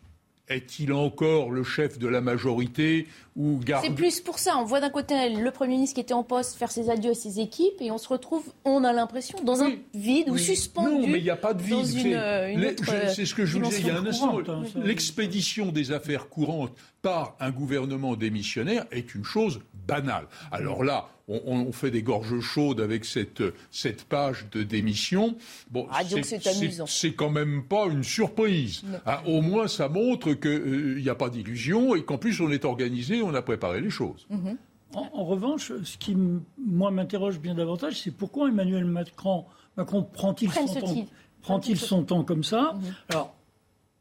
E: est-il encore le chef de la majorité ou garde...
A: C'est plus pour ça. On voit d'un côté le Premier ministre qui était en poste faire ses adieux à ses équipes et on se retrouve, on a l'impression, dans un vide ou suspendu.
E: Non, mais il n'y a pas de vide.
A: C'est
E: ce que je vous disais il y a un instant. Hein, L'expédition des affaires courantes par un gouvernement démissionnaire est une chose banale. Alors là, on, fait des gorges chaudes avec cette, cette page de démission.
A: Bon, ah,
E: c'est quand même pas une surprise. Ah, au moins, ça montre qu'il n'y a pas d'illusion et qu'en plus, on est organisé, on a préparé les choses.
F: Mhm. En, revanche, ce qui, moi, m'interroge bien davantage, c'est pourquoi Emmanuel Macron, Macron prend-il son, temps, prend son temps comme ça mhm. Alors,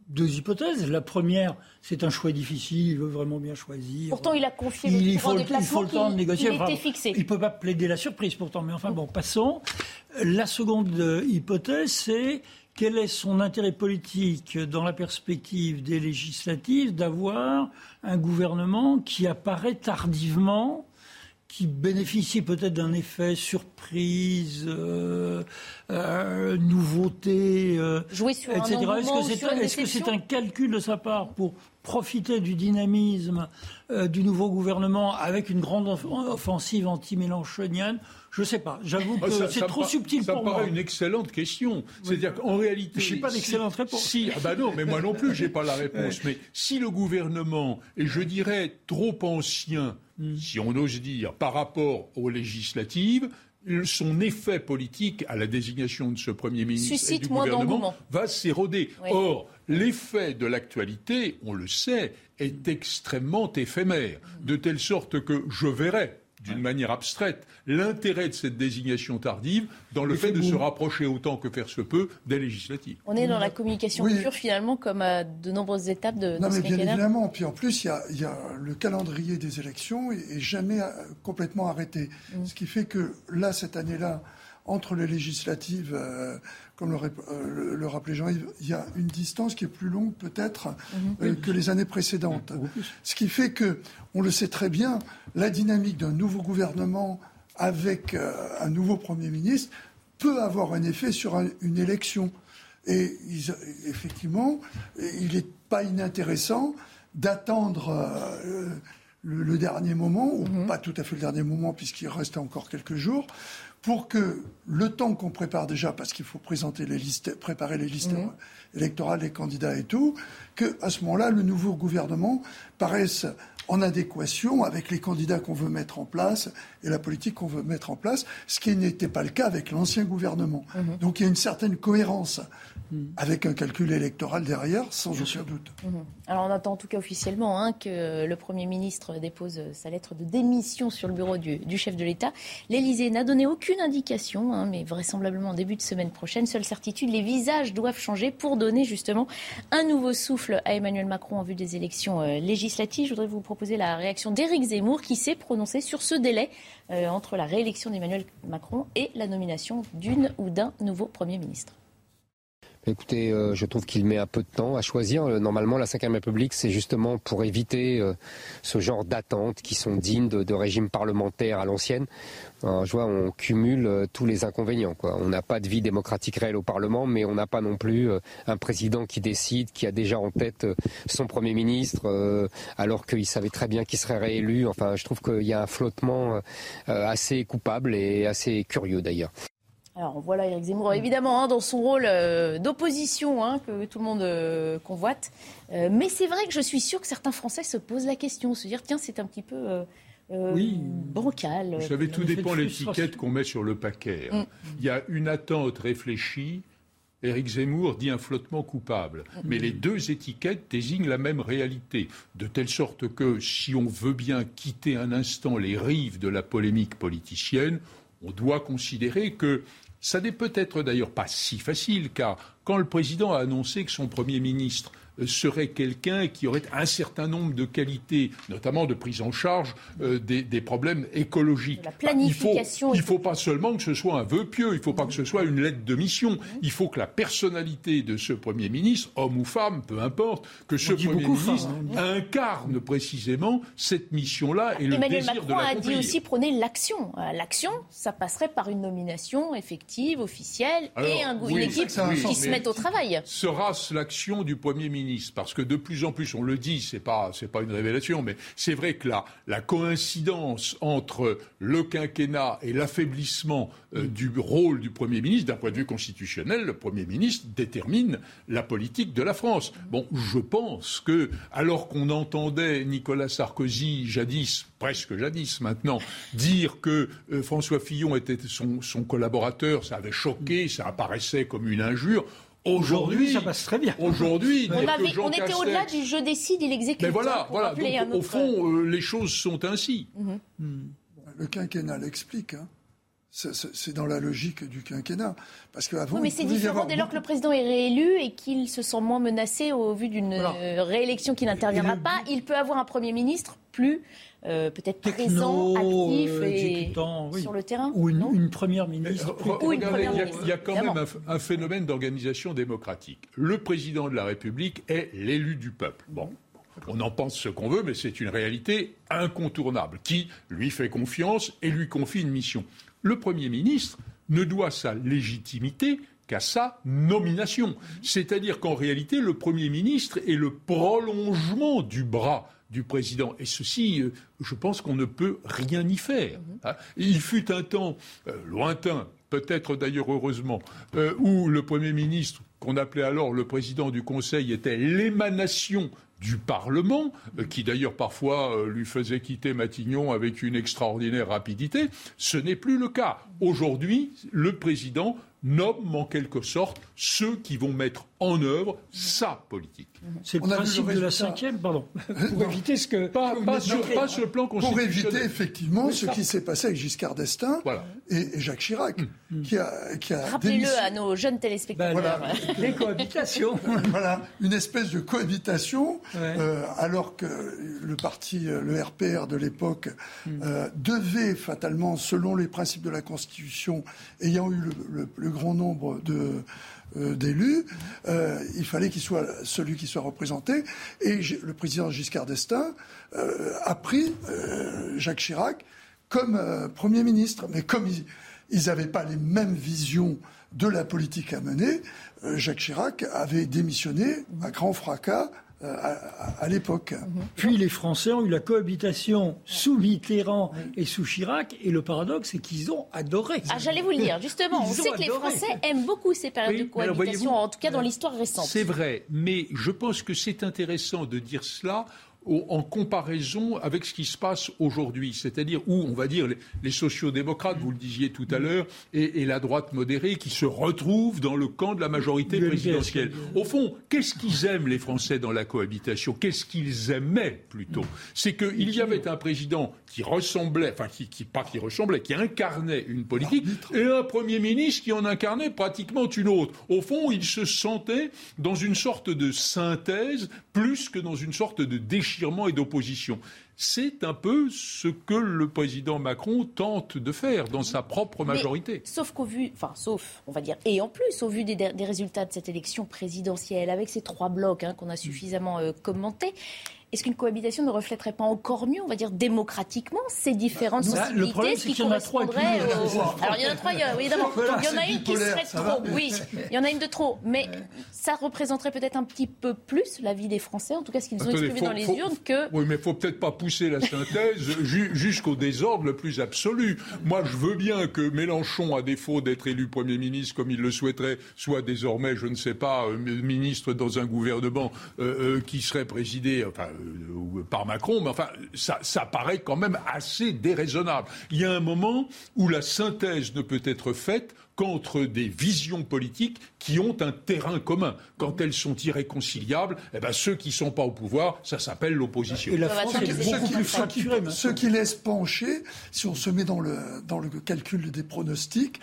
F: deux hypothèses. La première, c'est un choix difficile, il veut vraiment bien choisir.
A: Pourtant, il a confié
F: le
A: il
F: faut, il faut le temps de négocier.
A: Il était fixé.
F: Il ne peut pas plaider la surprise pourtant, mais enfin bon, passons. La seconde euh, hypothèse, c'est quel est son intérêt politique dans la perspective des législatives d'avoir un gouvernement qui apparaît tardivement qui bénéficie peut-être d'un effet surprise, euh, euh, nouveauté, euh, etc. Est-ce que c'est un, calcul de sa part pour profiter du dynamisme du nouveau gouvernement avec une grande offensive anti-mélanchonienne je ne sais pas. J'avoue ah, que c'est trop subtil pour moi.
E: Ça paraît une excellente question. C'est-à-dire qu'en réalité,
F: je n'ai pas d'excellente réponse.
E: Si, ah bah non, mais moi non plus, j'ai pas la réponse. Mais si le gouvernement est, je dirais, trop ancien Mm. si on ose dire, par rapport aux législatives, son effet politique à la désignation de ce Premier ministre et du gouvernement va s'éroder. Or, l'effet de l'actualité, on le sait, est extrêmement éphémère, de telle sorte que je verrai d'une manière abstraite, l'intérêt de cette désignation tardive dans le fait de se rapprocher autant que faire se peut des législatives.
A: On est dans la communication pure finalement, comme à de nombreuses étapes de,
G: non, mais bien évidemment. Puis en plus, il y, a, le calendrier des élections est, jamais euh, complètement arrêté. Mm. Ce qui fait que là, cette année-là, entre les législatives, euh, comme le, le, rappelait Jean-Yves, il y a une distance qui est plus longue peut-être mhm. euh, que les années précédentes. Ce qui fait que, on le sait très bien, la dynamique d'un nouveau gouvernement avec euh, un nouveau Premier ministre peut avoir un effet sur une élection. Et effectivement, il n'est pas inintéressant d'attendre le, dernier moment, ou mhm. pas tout à fait le dernier moment puisqu'il reste encore quelques jours, pour que le temps qu'on prépare déjà, parce qu'il faut présenter les listes, préparer les listes électorales, les candidats et tout, que à ce moment-là, le nouveau gouvernement paraisse en adéquation avec les candidats qu'on veut mettre en place et la politique qu'on veut mettre en place, ce qui n'était pas le cas avec l'ancien gouvernement. Mhm. Donc il y a une certaine cohérence mhm. avec un calcul électoral derrière, sans aucun doute.
A: Mhm. Alors on attend en tout cas officiellement hein, que le Premier ministre dépose sa lettre de démission sur le bureau du, chef de l'État. L'Élysée n'a donné aucune indication, hein, mais vraisemblablement en début de semaine prochaine. Seule certitude, les visages doivent changer pour donner justement un nouveau souffle à Emmanuel Macron en vue des élections euh, législatives. Je voudrais vous proposer poser la réaction d'Éric Zemmour qui s'est prononcé sur ce délai euh, entre la réélection d'Emmanuel Macron et la nomination d'une ou d'un nouveau Premier ministre.
I: Écoutez, euh, je trouve qu'il met un peu de temps à choisir. Euh, normalement, la Ve République, c'est justement pour éviter euh, ce genre d'attentes qui sont dignes de, de régimes parlementaires à l'ancienne. je vois, on cumule tous les inconvénients. On n'a pas de vie démocratique réelle au Parlement, mais on n'a pas non plus un président qui décide, qui a déjà en tête son Premier ministre, alors qu'il savait très bien qu'il serait réélu. Enfin, je trouve qu'il y a un flottement assez coupable et assez curieux d'ailleurs.
A: Alors voilà Eric Zemmour, évidemment, hein, dans son rôle euh, d'opposition hein, que tout le monde euh, convoite. Euh, mais c'est vrai que je suis sûr que certains Français se posent la question, se dire tiens, c'est un petit peu bancal.
E: Vous savez, tout dépend de l'étiquette qu'on met sur le paquet. Hein. Mm. Il y a une attente réfléchie. Éric Zemmour dit un flottement coupable. Mm. Mais les deux étiquettes désignent la même réalité. De telle sorte que si on veut bien quitter un instant les rives de la polémique politicienne, on doit considérer que ça n'est peut-être d'ailleurs pas si facile, car quand le président a annoncé que son Premier ministre serait quelqu'un qui aurait un certain nombre de qualités, notamment de prise en charge euh, des, problèmes écologiques.
A: La planification.
E: il ne faut, pas seulement que ce soit un vœu pieux, il ne faut pas que ce soit une lettre de mission. Il faut que la personnalité de ce Premier ministre, homme ou femme, peu importe, que ce Premier ministre hein. incarne précisément cette mission-là et le
A: Emmanuel
E: désir
A: Macron
E: a
A: dit aussi prôner l'action. Euh, l'action, ça passerait par une nomination effective, officielle et un, une équipe qui se au travail.
E: Sera-ce l'action du Premier ministre parce que de plus en plus, on le dit, c'est pas c'est pas une révélation, mais c'est vrai que la, la coïncidence entre le quinquennat et l'affaiblissement euh, du rôle du Premier ministre, d'un point de vue constitutionnel, le Premier ministre détermine la politique de la France. Bon, je pense que, alors qu'on entendait Nicolas Sarkozy jadis, presque jadis maintenant, dire que euh, François Fillon était son, son collaborateur, ça avait choqué, ça apparaissait comme une injure. Aujourd'hui,
F: ça passe très bien.
E: Aujourd'hui,
A: on, était au-delà du je décide, il exécute.
E: Mais voilà, voilà. au fond, euh, les choses sont ainsi. Mhm.
G: Hmm. Le quinquennat l'explique. Hein. C'est dans la logique du quinquennat. Parce qu'avant,
A: oui, mais c'est différent dès lors que le président est réélu et qu'il se sent moins menacé au vu d'une euh, réélection qui n'interviendra pas. Il peut avoir un Premier ministre plus euh, peut-être présent, actif euh, et sur le terrain
F: Ou une, première ministre.
E: il, y a, quand même un, phénomène d'organisation démocratique. Le président de la République est l'élu du peuple. Bon. On en pense ce qu'on veut, mais c'est une réalité incontournable qui lui fait confiance et lui confie une mission. Le Premier ministre ne doit sa légitimité qu'à sa nomination. C'est-à-dire qu'en réalité, le Premier ministre est le prolongement du bras du président. Et ceci, euh, je pense qu'on ne peut rien y faire. Hein. Il fut un temps euh, lointain, peut-être d'ailleurs heureusement, euh, où le Premier ministre, qu'on appelait alors le président du Conseil, était l'émanation du Parlement, qui d'ailleurs parfois lui faisait quitter Matignon avec une extraordinaire rapidité. Ce n'est plus le cas. Aujourd'hui, le président nomme en quelque sorte ceux qui vont mettre en œuvre sa politique.
F: C'est le principe de la cinquième, pardon, pour éviter ce que...
E: Pas, sur, le plan
G: Pour éviter effectivement ce qui s'est passé avec Giscard d'Estaing et, Jacques Chirac, mm. qui a, qui a
A: Rappelez-le à nos jeunes téléspectateurs.
F: Les cohabitations.
G: voilà, une espèce de cohabitation, euh, alors que le parti, euh, le RPR de l'époque, mm. euh, devait fatalement, selon les principes de la Constitution, ayant eu le grand nombre euh, d'élus, euh, il fallait qu'il soit celui qui soit représenté. Et le président Giscard d'Estaing euh, a pris Jacques Chirac comme Premier ministre. Mais comme ils n'avaient pas les mêmes visions de la politique à mener, Jacques Chirac avait démissionné à grand fracas euh, à, l'époque. Mhm.
F: Puis les Français ont eu la cohabitation sous Mitterrand et sous Chirac, et le paradoxe, c'est qu'ils ont adoré.
A: Ah, j'allais vous le dire, justement. on sait que les Français aiment beaucoup ces périodes de cohabitation, en tout cas dans l'histoire récente.
E: C'est vrai, mais je pense que c'est intéressant de dire cela en comparaison avec ce qui se passe aujourd'hui, c'est-à-dire où, on va dire, les, les sociodémocrates, vous le disiez tout à l'heure, et, la droite modérée qui se retrouvent dans le camp de la majorité présidentielle. Au fond, qu'est-ce qu'ils aiment les Français dans la cohabitation? Qu'est-ce qu'ils aimaient plutôt? C'est qu'il y avait un président qui ressemblait, enfin qui, qui, pas qui ressemblait, qui incarnait une politique, et un Premier ministre qui en incarnait pratiquement une autre. Au fond, il se sentait dans une sorte de synthèse plus que dans une sorte de déchirure déchirement et d'opposition. C'est un peu ce que le président Macron tente de faire dans sa propre majorité.
A: sauf qu'au vu, enfin, sauf, on va dire, et en plus, au vu des, résultats de cette élection présidentielle, avec ces trois blocs hein, qu'on a suffisamment euh, commentés, est-ce qu'une cohabitation ne reflèterait pas encore mieux, on va dire démocratiquement, ces différentes bah, sensibilités,
F: le problème, qui correspondrait
A: Alors il y en a trois, évidemment. il y en a une qui serait trop. Oui, il y en a une de trop. Mais ça représenterait peut-être un petit peu plus la vie des Français, en tout cas ce qu'ils ont exprimé dans les urnes, que.
E: Oui, mais il faut peut-être pas pousser la synthèse jusqu'au désordre le plus absolu. Moi, je veux bien que Mélenchon, à défaut d'être élu Premier ministre comme il le souhaiterait, soit désormais, je ne sais pas, euh, ministre dans un gouvernement euh, euh, qui serait présidé, enfin, par Macron, mais enfin, ça, ça paraît quand même assez déraisonnable. Il y a un moment où la synthèse ne peut être faite qu'entre des visions politiques qui ont un terrain commun. Quand elles sont irréconciliables, eh ben, ceux qui ne sont pas au pouvoir, ça s'appelle l'opposition.
G: Et la France est beaucoup plus fracturée. Ce qui laisse pencher, si on se met dans le, dans le calcul des pronostics,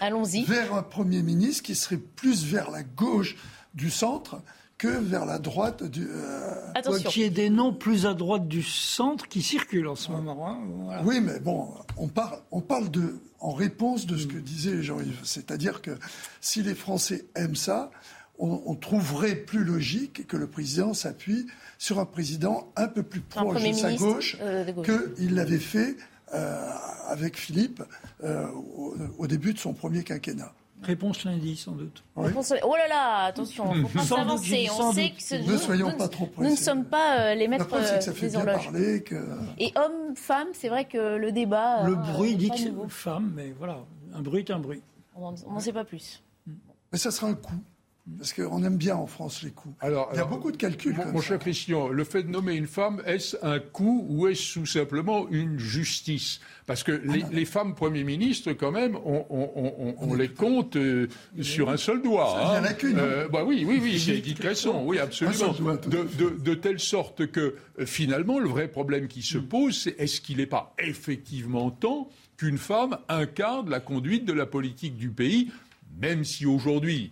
G: vers un Premier ministre qui serait plus vers la gauche du centre que vers la droite du. Euh...
F: Attention. Qu'il y ait des noms plus à droite du centre qui circulent en ce moment.
G: Hein, oui, mais bon, on parle, on parle de, en réponse de ce que disait Jean-Yves. C'est-à-dire que si les Français aiment ça, on, trouverait plus logique que le président s'appuie sur un président un peu plus proche de sa gauche, euh, qu'il l'avait fait euh, avec Philippe euh, au début de son premier quinquennat.
F: Réponse lundi, sans doute.
A: Oh là là, attention, il faut pas s'avancer. On sait que ce,
G: ne soyons pas trop
A: Nous ne sommes pas euh, les maîtres
G: euh, des horloges.
A: Et homme-femme, c'est vrai que le débat.
F: Le euh, bruit dit que c'est femme, mais voilà, un bruit est un bruit.
A: On n'en sait pas plus.
G: Mais ça sera un coup. Parce qu'on aime bien en France les coups. Alors, Il y a beaucoup de calculs.
E: Mon, cher Christian, le fait de nommer une femme, est-ce un coup ou est-ce tout simplement une justice? Parce que les, ah femmes Premier ministre, quand même, on, les compte euh, sur un seul doigt.
G: Il n'y en a qu'une. Euh,
E: bah oui, oui, oui, c'est Cresson, oui, absolument. De, de, telle sorte que, euh, finalement, le vrai problème qui se pose, c'est est-ce qu'il n'est pas effectivement temps qu'une femme incarne la conduite de la politique du pays, même si aujourd'hui,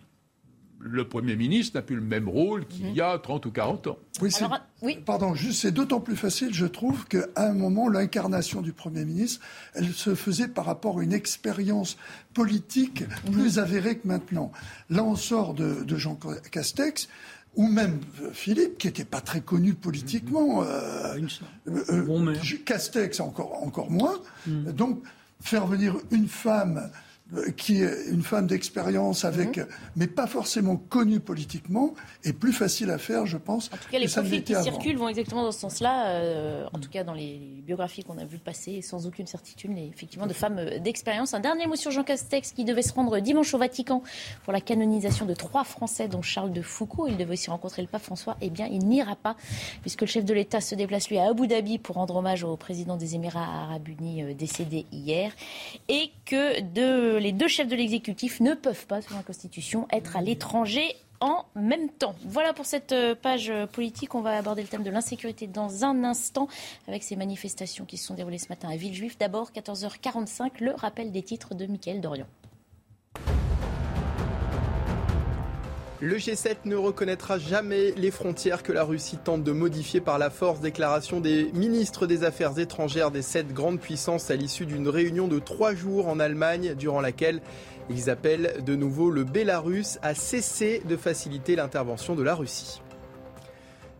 E: le Premier ministre n'a plus le même rôle qu'il y a 30 ou 40 ans.
G: Oui, Pardon, juste, c'est d'autant plus facile, je trouve, qu'à un moment, l'incarnation du Premier ministre, elle se faisait par rapport à une expérience politique mhm. plus avérée que maintenant. Là, on sort de, Jean Castex, ou même Philippe, qui n'était pas très connu politiquement. Mhm. Euh, euh, Castex, encore, encore moins. Mhm. Donc, faire venir une femme euh, qui est une femme d'expérience avec, mhm. mais pas forcément connue politiquement, est plus facile à faire, je pense.
A: En tout cas, les profils qui circulent vont exactement dans ce sens-là. Euh, en tout cas, dans les biographies qu'on a vues passer, sans aucune certitude, effectivement, de femmes euh, d'expérience. Un dernier mot sur Jean Castex, qui devait se rendre dimanche au Vatican pour la canonisation de trois Français, dont Charles de Foucault. Il devait aussi rencontrer le pape François. Eh bien, il n'ira pas, puisque le chef de l'État se déplace lui à Abu Dhabi pour rendre hommage au président des Émirats arabes unis décédé hier, et que de les deux chefs de l'exécutif ne peuvent pas, selon la Constitution, être à l'étranger en même temps. Voilà pour cette euh, page politique. On va aborder le thème de l'insécurité dans un instant avec ces manifestations qui se sont déroulées ce matin à Villejuif. D'abord, 14h45, le rappel des titres de Mickaël Dorian.
B: Le G7 ne reconnaîtra jamais les frontières que la Russie tente de modifier par la force. Déclaration des ministres des Affaires étrangères des sept grandes puissances à l'issue d'une réunion de trois jours en Allemagne, durant laquelle ils appellent de nouveau le Bélarus à cesser de faciliter l'intervention de la Russie.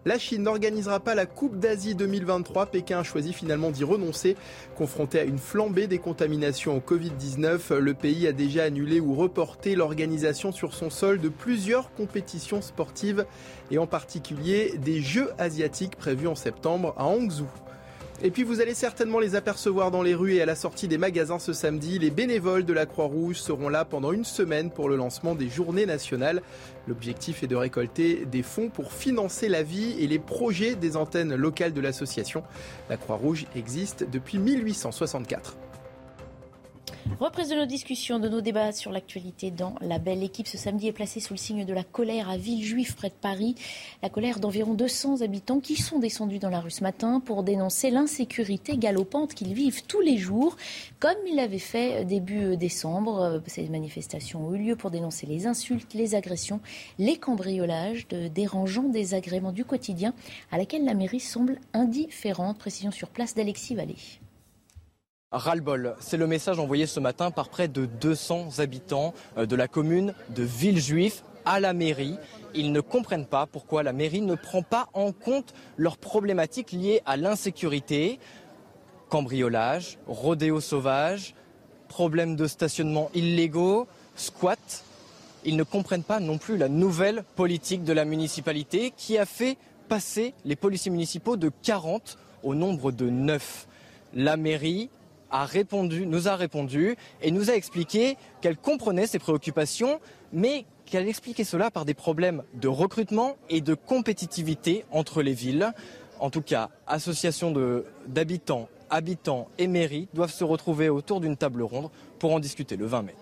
B: La Chine n'organisera pas la Coupe d'Asie 2023. Pékin a choisi finalement d'y renoncer. Confronté à une flambée des contaminations au Covid-19, le pays a déjà annulé ou reporté l'organisation sur son sol de plusieurs compétitions sportives et en particulier des Jeux asiatiques prévus en septembre à Hangzhou. Et puis vous allez certainement les apercevoir dans les rues et à la sortie des magasins ce samedi. Les bénévoles de la Croix-Rouge seront là pendant une semaine pour le lancement des journées nationales. L'objectif est de récolter des fonds pour financer la vie et les projets des antennes locales de l'association. La Croix-Rouge existe depuis 1864.
A: Reprise de nos discussions, de nos débats sur l'actualité dans la belle équipe. Ce samedi est placé sous le signe de la colère à Villejuif, près de Paris. La colère d'environ 200 habitants qui sont descendus dans la rue ce matin pour dénoncer l'insécurité galopante qu'ils vivent tous les jours, comme ils l'avaient fait début décembre. Ces manifestations ont eu lieu pour dénoncer les insultes, les agressions, les cambriolages de dérangeants désagréments du quotidien à laquelle la mairie semble indifférente. Précision sur place d'Alexis Vallée.
K: Ras-le-bol, c'est le message envoyé ce matin par près de 200 habitants euh, de la commune de Villejuif à la mairie. Ils ne comprennent pas pourquoi la mairie ne prend pas en compte leurs problématiques liées à l'insécurité, cambriolage, rodéo sauvage, problèmes de stationnement illégaux, squat. Ils ne comprennent pas non plus la nouvelle politique de la municipalité qui a fait passer les policiers municipaux de 40 au nombre de 9. La mairie a répondu, nous a répondu et nous a expliqué qu'elle comprenait ces préoccupations, mais qu'elle expliquait cela par des problèmes de recrutement et de compétitivité entre les villes. En tout cas, associations d'habitants, habitants et mairies doivent se retrouver autour d'une table ronde pour en discuter le 20 mai.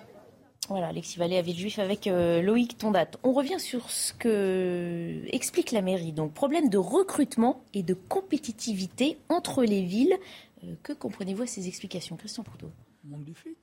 A: Voilà, Alexis Vallée à Villejuif avec euh, Loïc Tondat. On revient sur ce que explique la mairie. Donc, problème de recrutement et de compétitivité entre les villes. Euh, que comprenez-vous à ces explications, Christian Proutot
F: manque de flics.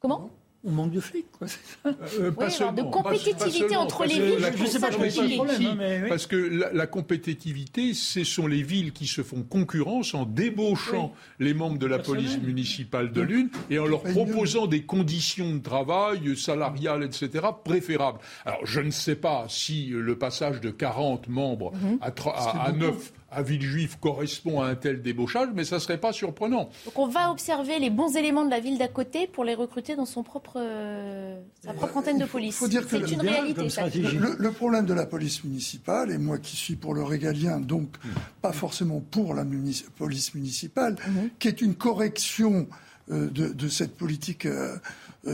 A: Comment?
F: On manque de flics, quoi.
A: Euh, oui, alors de compétitivité entre les villes, je ne sais pas
E: problème, Parce que la, compétitivité, ce sont les villes qui se font concurrence en débauchant les membres de la police municipale de l'une et en leur proposant des conditions de travail salariales, etc., préférables. Alors, je ne sais pas si le passage de 40 membres mhm. à, à, à 9 à Villejuif correspond à un tel débauchage, mais ça ne serait pas surprenant.
A: Donc on va observer les bons éléments de la ville d'à côté pour les recruter dans son propre, euh, sa propre antenne de police.
G: Faut dire
A: C'est une réalité. Ça.
G: Le, problème de la police municipale, et moi qui suis pour le régalien, donc pas forcément pour la police municipale, mhm. qui est une correction euh, de, cette politique euh,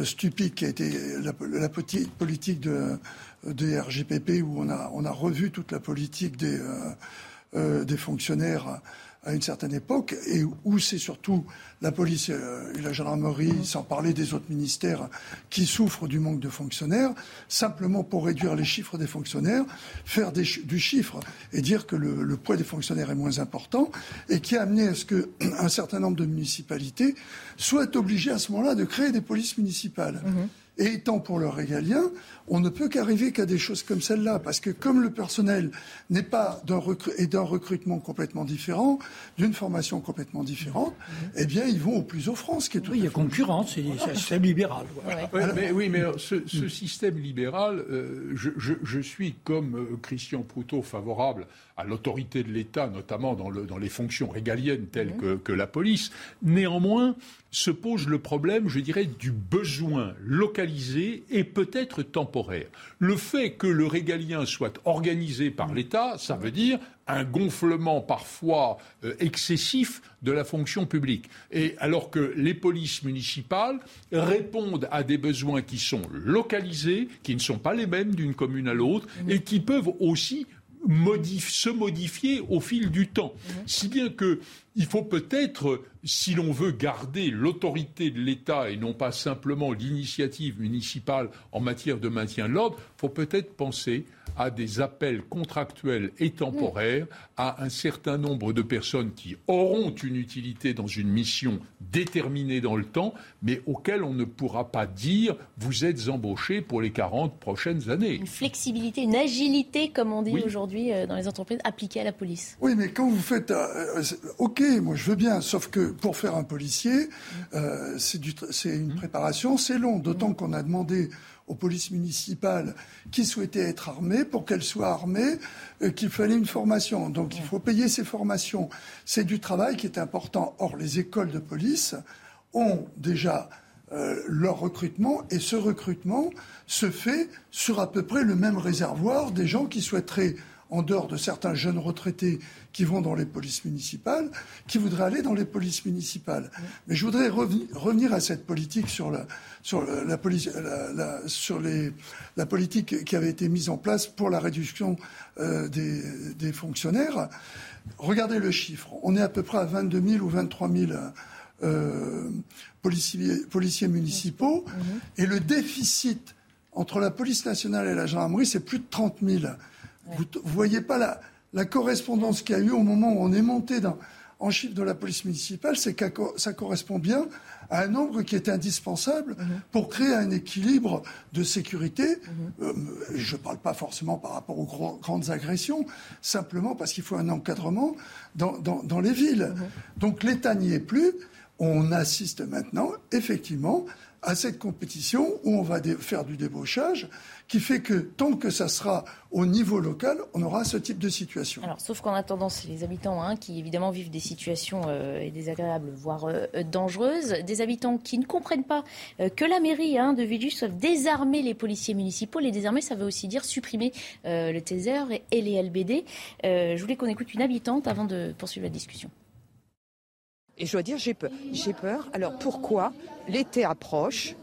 G: stupide qui a été la, politique de, des RGPP, où on a, on a revu toute la politique des euh, des fonctionnaires à une certaine époque, et où c'est surtout la police euh, et la gendarmerie, sans parler des autres ministères, qui souffrent du manque de fonctionnaires, simplement pour réduire les chiffres des fonctionnaires, faire du chiffre et dire que le, poids des fonctionnaires est moins important, et qui a amené à ce qu'un certain nombre de municipalités soient obligées à ce moment-là de créer des polices municipales. Mmh. Et étant pour le régalien, on ne peut qu'arriver qu'à des choses comme celle-là, parce que comme le personnel n'est pas d'un d'un recrutement complètement différent, d'une formation complètement différente, mhm. eh bien, ils vont au plus offrant, ce qui est tout
F: Oui, il y a concurrence, c'est un système libéral.
E: mais, oui, mais ce, mm. système libéral, euh, je, suis, comme euh, Christian Proutot, favorable à l'autorité de l'État, notamment dans, le, dans, les fonctions régaliennes telles que, que la police. Néanmoins, se pose le problème, je dirais, du besoin localisé et peut-être temporaire. Le fait que le régalien soit organisé par l'État, ça veut dire un gonflement parfois euh, excessif de la fonction publique. Et alors que les polices municipales répondent à des besoins qui sont localisés, qui ne sont pas les mêmes d'une commune à l'autre, et qui peuvent aussi se modifier au fil du temps. Mhm. Si bien que il faut peut-être, si l'on veut garder l'autorité de l'État et non pas simplement l'initiative municipale en matière de maintien de l'ordre, il faut peut-être penser à des appels contractuels et temporaires à un certain nombre de personnes qui auront une utilité dans une mission déterminée dans le temps, mais auxquelles on ne pourra pas dire vous êtes embauché pour les 40 prochaines années.
A: Une flexibilité, une agilité, comme on dit aujourd'hui euh, dans les entreprises, appliquée à la police.
G: Oui, mais quand vous faites... Euh, euh, ok, moi je veux bien, sauf que pour faire un policier, c'est une préparation, c'est long, d'autant qu'on a demandé aux polices municipales qui souhaitaient être armées, pour qu'elles soient armées, euh, qu'il fallait une formation. Donc il faut payer ces formations. C'est du travail qui est important. Or, les écoles de police ont déjà euh, leur recrutement et ce recrutement se fait sur à peu près le même réservoir des gens qui souhaiteraient en dehors de certains jeunes retraités qui vont dans les polices municipales, qui voudraient aller dans les polices municipales. Mais je voudrais revenir à cette politique sur la, sur la, police, sur les, la politique qui avait été mise en place pour la réduction euh, des, des, fonctionnaires. Regardez le chiffre. On est à peu près à 22 000 ou 23 000 policiers, municipaux. Et le déficit entre la police nationale et la gendarmerie, c'est plus de 30 000. Vous ne voyez pas la, la correspondance qu'il y a eu au moment où on est monté dans, en chiffre de la police municipale, c'est que ça correspond bien à un nombre qui est indispensable mhm. pour créer un équilibre de sécurité. Mhm. Euh, je ne parle pas forcément par rapport aux grandes agressions, simplement parce qu'il faut un encadrement dans, dans les villes. Mhm. Donc l'État n'y est plus. On assiste maintenant, effectivement, à cette compétition où on va faire du débauchage, qui fait que tant que ça sera au niveau local, on aura ce type de situation.
A: Alors, sauf qu'en attendant, c'est les habitants hein, qui évidemment vivent des situations euh, désagréables, voire euh, dangereuses, des habitants qui ne comprennent pas euh, que la mairie hein, de Villjuif soit désarmer les policiers municipaux. Les désarmer, ça veut aussi dire supprimer le taser et, les LBD. je voulais qu'on écoute une habitante avant de poursuivre la discussion.
L: Et je dois dire, j'ai peur. J'ai peur. Alors pourquoi L'été approche?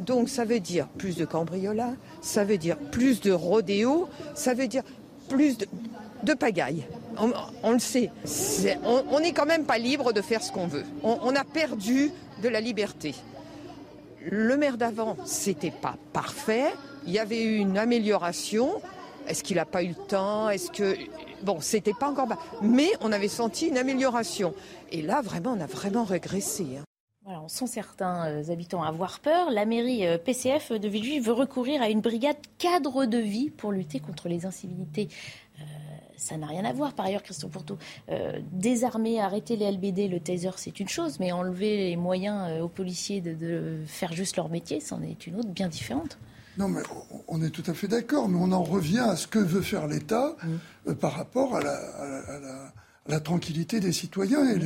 L: Donc ça veut dire plus de cambriolats, ça veut dire plus de rodéo, ça veut dire plus de, de pagaille. On, le sait. on n'est quand même pas libre de faire ce qu'on veut. On, on, a perdu de la liberté. Le maire d'avant, c'était pas parfait. Il y avait eu une amélioration. Est-ce qu'il n'a pas eu le temps? Est-ce que bon, c'était pas encore bas, mais on avait senti une amélioration. Et là, vraiment, on a vraiment régressé. Hein.
A: Voilà, on sent certains euh, habitants avoir peur. La mairie euh, PCF de Villejuif veut recourir à une brigade cadre de vie pour lutter contre les incivilités. Euh, ça n'a rien à voir. Par ailleurs, Christophe Pourteau, désarmer, arrêter les LBD, le taser, c'est une chose, mais enlever les moyens aux policiers de, faire juste leur métier, c'en est une autre bien différente.
G: Non, mais on est tout à fait d'accord, mais on en revient à ce que veut faire l'État mmh. par rapport à la la tranquillité des citoyens et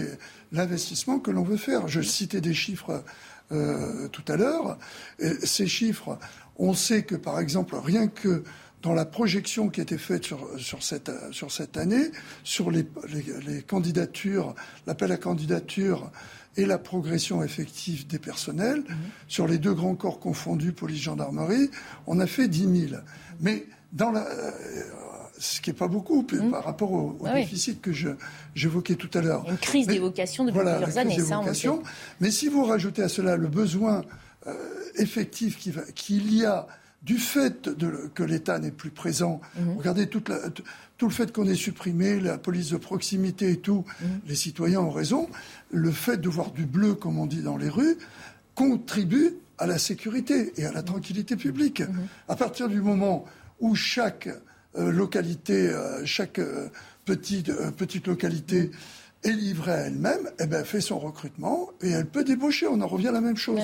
G: l'investissement que l'on veut faire. Je citais des chiffres euh, tout à l'heure. Ces chiffres, on sait que, par exemple, rien que dans la projection qui a été faite sur, sur, cette, sur cette année, sur les, les, candidatures, l'appel à candidature et la progression effective des personnels, mmh. sur les deux grands corps confondus, police-gendarmerie, on a fait 10 000. Mais dans la, ce qui n'est pas beaucoup mmh. par rapport au, ah déficit que j'évoquais tout à l'heure.
A: Une crise d'évocation depuis plusieurs années, ça, on
G: Mais si vous rajoutez à cela le besoin euh, effectif qu'il y a du fait de, que l'État n'est plus présent, mmh. regardez tout le fait qu'on ait supprimé la police de proximité et tout, mmh. les citoyens ont raison, le fait de voir du bleu, comme on dit dans les rues, contribue à la sécurité et à la tranquillité publique. À partir du moment où chaque euh, localité, euh, chaque euh, petite, petite localité est livrée à elle-même, eh ben, fait son recrutement et elle peut débaucher. On en revient à la même chose.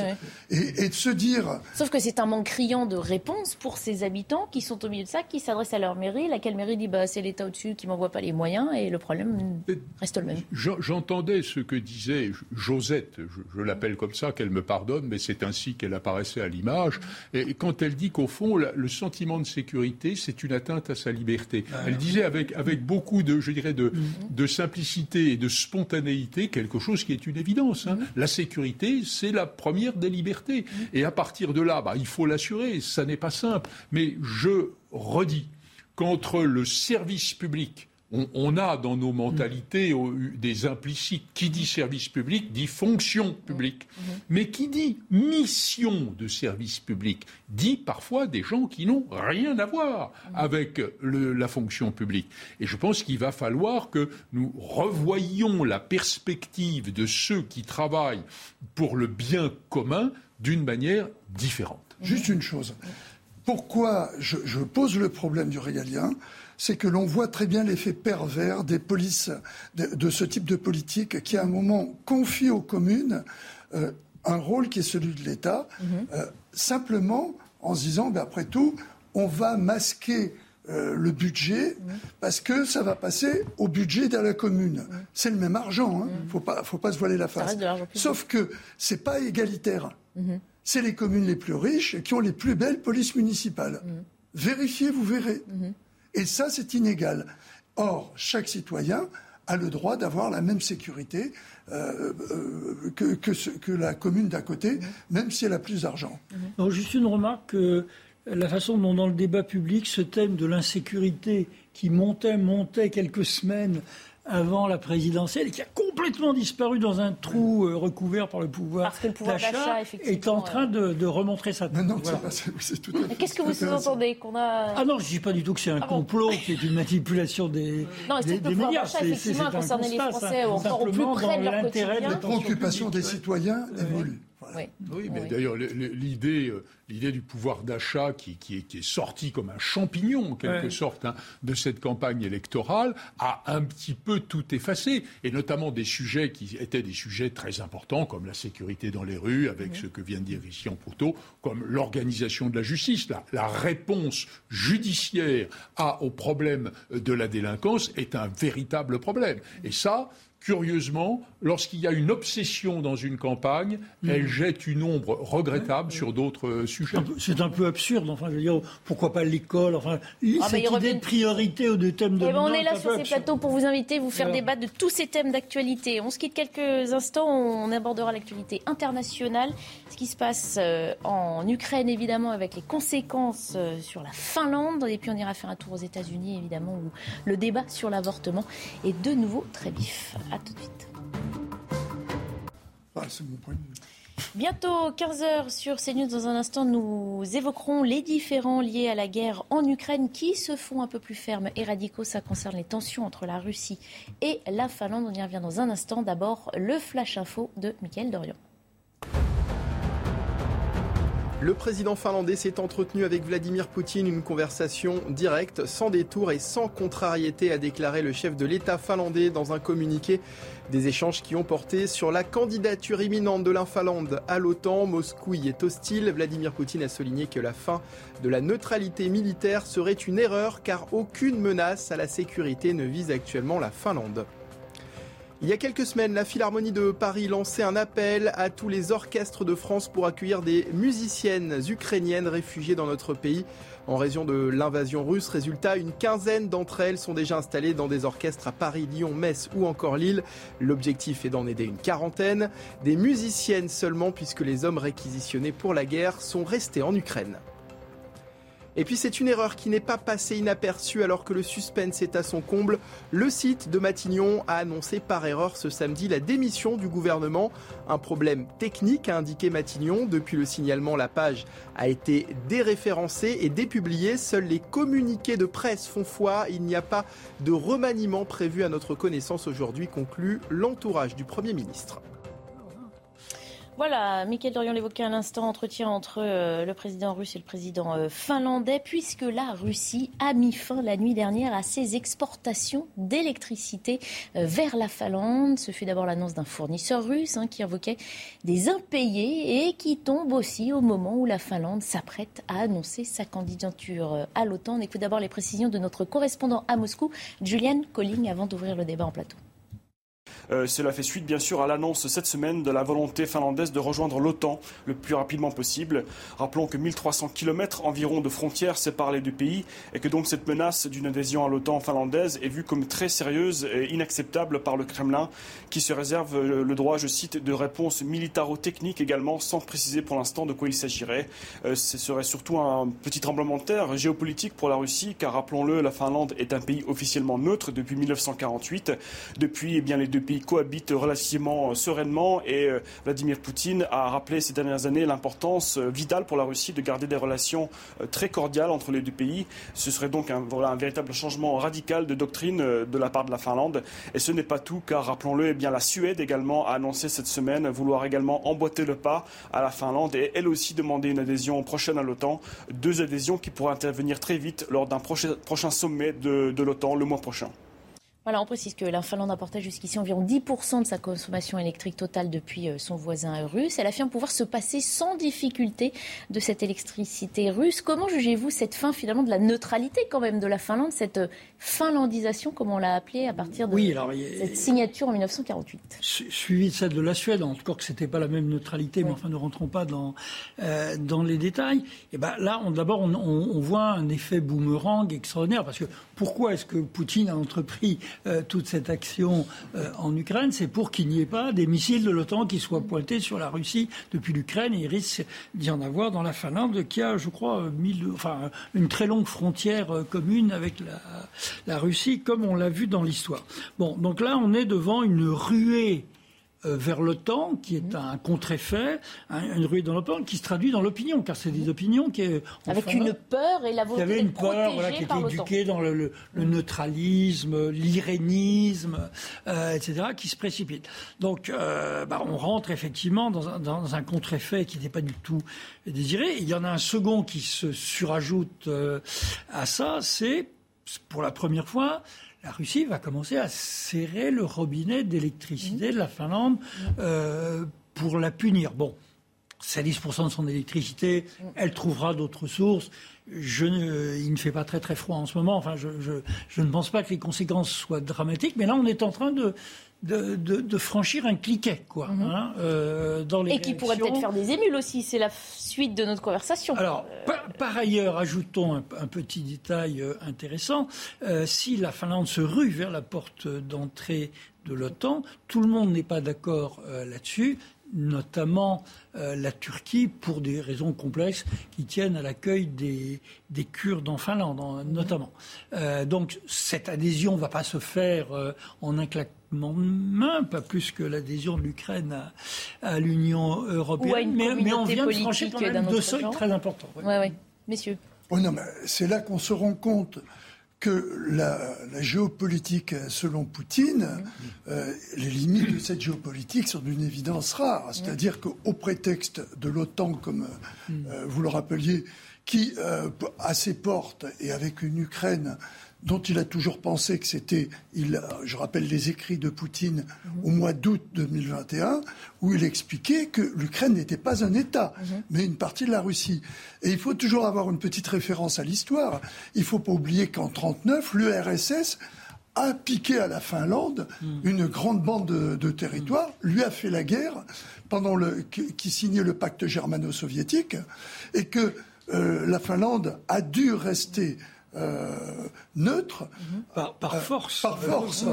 G: Et, de se dire.
A: Sauf que c'est un manque criant de réponse pour ces habitants qui sont au milieu de ça, qui s'adressent à leur mairie. Laquelle mairie dit bah, c'est l'État au-dessus qui m'envoie pas les moyens et le problème reste le même.
E: J'entendais ce que disait Josette, je, l'appelle comme ça, qu'elle me pardonne, mais c'est ainsi qu'elle apparaissait à l'image. Et quand elle dit qu'au fond, le sentiment de sécurité, c'est une atteinte à sa liberté. Ah, elle disait avec, avec beaucoup de, je dirais, de, mm-hmm. de simplicité et de de spontanéité quelque chose qui est une évidence. Hein. La sécurité, c'est la première des libertés. Et à partir de là, bah, il faut l'assurer. Ça n'est pas simple. Mais je redis qu'entre le service public on, a dans nos mentalités des implicites. Qui dit service public dit fonction publique. Mmh. Mmh. Mais qui dit mission de service public dit parfois des gens qui n'ont rien à voir mmh. avec la fonction publique. Et je pense qu'il va falloir que nous revoyions la perspective de ceux qui travaillent pour le bien commun d'une manière différente.
G: Juste une chose. Pourquoi je pose le problème du régalien? C'est que l'on voit très bien l'effet pervers des polices de, ce type de politique qui, à un moment, confie aux communes euh, un rôle qui est celui de l'État, mhm. euh, simplement en se disant, ben, après tout, on va masquer euh, le budget mhm. parce que ça va passer au budget de la commune. Mhm. C'est le même argent, il hein. ne faut pas, faut pas se voiler la face. Sauf que c'est pas égalitaire. C'est les communes les plus riches qui ont les plus belles polices municipales. Vérifiez, vous verrez. Et ça, c'est inégal. Or, chaque citoyen a le droit d'avoir la même sécurité euh, euh, que, que, la commune d'à côté, même si elle a plus d'argent.
F: Mhm. Juste une remarque, la façon dont dans le débat public, ce thème de l'insécurité qui montait, montait quelques semaines avant la présidentielle et qui a complètement disparu dans un trou euh, recouvert par le pouvoir, d'achat, est en train de, remontrer sa tête.
G: Non, non, c'est tout à fait.
A: Qu'est-ce que vous sous-entendez qu'on a
F: Ah non, je dis pas du tout que c'est un ah complot, qui est une manipulation des,
A: non,
F: des,
A: des médias. C'est effectivement concerné les Français encore au plus près de leur quotidien.
G: Les préoccupations des citoyens
E: Oui, mais d'ailleurs, l'idée, euh, l'idée du pouvoir d'achat qui, qui, est, qui, est, sorti comme un champignon, en quelque sorte, hein, de cette campagne électorale, a un petit peu tout effacé. Et notamment des sujets qui étaient des sujets très importants, comme la sécurité dans les rues, avec ce que vient de dire ici en poteau, comme l'organisation de la justice. La, la réponse judiciaire à, au problème de la délinquance est un véritable problème. Et ça, curieusement, lorsqu'il y a une obsession dans une campagne, mm. elle jette une ombre regrettable sur d'autres euh, sujets.
F: C'est un peu absurde. Enfin, je veux dire, pourquoi pas l'école Enfin, ah, cette idée de priorité ou de thème de.
A: Eh ben, on est là sur ces plateaux pour vous inviter, vous faire débattre de tous ces thèmes d'actualité. On se quitte quelques instants. On abordera l'actualité internationale, ce qui se passe euh, en Ukraine évidemment, avec les conséquences euh, sur la Finlande, et puis on ira faire un tour aux États-Unis évidemment, où le débat sur l'avortement est de nouveau très vif tout de suite.
G: Ah, mon.
A: Bientôt 15h sur CNews. Dans un instant, nous évoquerons les différends liés à la guerre en Ukraine qui se font un peu plus fermes et radicaux. Ça concerne les tensions entre la Russie et la Finlande. On y revient dans un instant. D'abord, le flash info de Mickaël Dorian.
B: Le président finlandais s'est entretenu avec Vladimir Poutine une conversation directe, sans détour et sans contrariété, a déclaré le chef de l'État finlandais dans un communiqué. Des échanges qui ont porté sur la candidature imminente de la Finlande à l'OTAN. Moscou y est hostile. Vladimir Poutine a souligné que la fin de la neutralité militaire serait une erreur car aucune menace à la sécurité ne vise actuellement la Finlande. Il y a quelques semaines, la Philharmonie de Paris lançait un appel à tous les orchestres de France pour accueillir des musiciennes ukrainiennes réfugiées dans notre pays en raison de l'invasion russe. Résultat, une quinzaine d'entre elles sont déjà installées dans des orchestres à Paris, Lyon, Metz ou encore Lille. L'objectif est d'en aider une quarantaine. Des musiciennes seulement puisque les hommes réquisitionnés pour la guerre sont restés en Ukraine. Et puis c'est une erreur qui n'est pas passée inaperçue alors que le suspense est à son comble. Le site de Matignon a annoncé par erreur ce samedi la démission du gouvernement. Un problème technique a indiqué Matignon. Depuis le signalement, la page a été déréférencée et dépubliée. Seuls les communiqués de presse font foi. Il n'y a pas de remaniement prévu à notre connaissance aujourd'hui, conclut l'entourage du Premier ministre.
A: Voilà, Michael Dorian l'évoquait à l'instant, entretien entre euh, le président russe et le président euh, finlandais, puisque la Russie a mis fin la nuit dernière à ses exportations d'électricité euh, vers la Finlande. Ce fut d'abord l'annonce d'un fournisseur russe hein, qui invoquait des impayés et qui tombe aussi au moment où la Finlande s'apprête à annoncer sa candidature à l'OTAN. On écoute d'abord les précisions de notre correspondant à Moscou, Julian Colling, avant d'ouvrir le débat en plateau.
M: Euh, cela fait suite bien sûr à l'annonce cette semaine de la volonté finlandaise de rejoindre l'OTAN le plus rapidement possible. Rappelons que 1300 km environ de frontières séparent les deux pays et que donc cette menace d'une adhésion à l'OTAN finlandaise est vue comme très sérieuse et inacceptable par le Kremlin qui se réserve le droit, je cite, de réponse militaro-technique également sans préciser pour l'instant de quoi il s'agirait. Euh, ce serait surtout un petit tremblement de terre géopolitique pour la Russie car rappelons-le, la Finlande est un pays officiellement neutre depuis 1948. Depuis, eh bien, les deux pays cohabitent relativement euh, sereinement et euh, Vladimir Poutine a rappelé ces dernières années l'importance euh, vitale pour la Russie de garder des relations très cordiales entre les deux pays. Ce serait donc un, véritable changement radical de doctrine de la part de la Finlande. Et ce n'est pas tout, car rappelons-le, eh bien la Suède également a annoncé cette semaine vouloir également emboîter le pas à la Finlande et elle aussi demander une adhésion prochaine à l'OTAN. Deux adhésions qui pourraient intervenir très vite lors d'un prochain, sommet de l'OTAN le mois prochain.
A: Voilà, on précise que la Finlande apportait jusqu'ici environ 10% de sa consommation électrique totale depuis euh, son voisin russe. Elle affirme pouvoir se passer sans difficulté de cette électricité russe. Comment jugez-vous cette fin finalement de la neutralité quand même de la Finlande, cette euh, finlandisation comme on l'a appelée à partir de cette signature en 1948
F: suivi de celle de la Suède, encore que ce n'était pas la même neutralité, mais enfin ne rentrons pas dans, euh, dans les détails. Et ben là, d'abord, on, on, voit un effet boomerang extraordinaire, parce que pourquoi est-ce que Poutine a entrepris euh, toute cette action euh, en Ukraine C'est pour qu'il n'y ait pas des missiles de l'OTAN qui soient pointés sur la Russie depuis l'Ukraine, et il risque d'y en avoir dans la Finlande, qui a, je crois, enfin, une très longue frontière commune avec la, la Russie, comme on l'a vu dans l'histoire. Bon, donc là, on est devant une ruée euh, vers l'OTAN, qui est un contre-effet, une ruée dans l'OTAN, qui se traduit dans l'opinion, car c'est des opinions qui...
A: Avec une peur et la volonté
F: Il y avait une peur qui était éduquée dans le, neutralisme, l'irénisme, euh, etc., qui se précipite. Donc, euh, bah, on rentre effectivement dans un, dans un contre-effet qui n'est pas du tout désiré. Il y en a un second qui se surajoute à ça, c'est, pour la première fois, la Russie va commencer à serrer le robinet d'électricité de la Finlande euh, pour la punir. Bon, c'est 10% de son électricité, elle trouvera d'autres sources. Je ne, il ne fait pas très très froid en ce moment. Enfin, je, je, ne pense pas que les conséquences soient dramatiques, mais là, on est en train de, de, franchir un cliquet, quoi, mhm. hein, euh, dans les
A: Et qui pourrait peut-être faire des émules aussi. C'est la suite de notre conversation.
F: Alors, par, ailleurs, ajoutons un, petit détail euh, intéressant. Euh, si la Finlande se rue vers la porte d'entrée de l'OTAN, tout le monde n'est pas d'accord là-dessus notamment euh, la Turquie, pour des raisons complexes qui tiennent à l'accueil des, des Kurdes en Finlande, notamment. Euh, donc cette adhésion ne va pas se faire euh, en un claquement main, pas plus que l'adhésion de l'Ukraine à, l'Union européenne, mais, on vient de franchir quand même deux seuils très importants.
A: Oui, oui. Messieurs.
G: Oh non, mais c'est là qu'on se rend compte que la, géopolitique, selon Poutine, euh, les limites de cette géopolitique sont d'une évidence rare. C'est-à-dire qu'au prétexte de l'OTAN, comme euh, vous le rappeliez, qui, euh, à ses portes et avec une Ukraine dont il a toujours pensé que c'était, je rappelle les écrits de Poutine au mois d'août 2021, où il expliquait que l'Ukraine n'était pas un État, mais une partie de la Russie. Et il faut toujours avoir une petite référence à l'histoire. Il ne faut pas oublier qu'en 1939, l'URSS a piqué à la Finlande une grande bande de, territoire, lui a fait la guerre pendant le, qui signait le pacte germano-soviétique, et que euh, la Finlande a dû rester euh, neutre.
F: Par, euh, force.
G: Par force.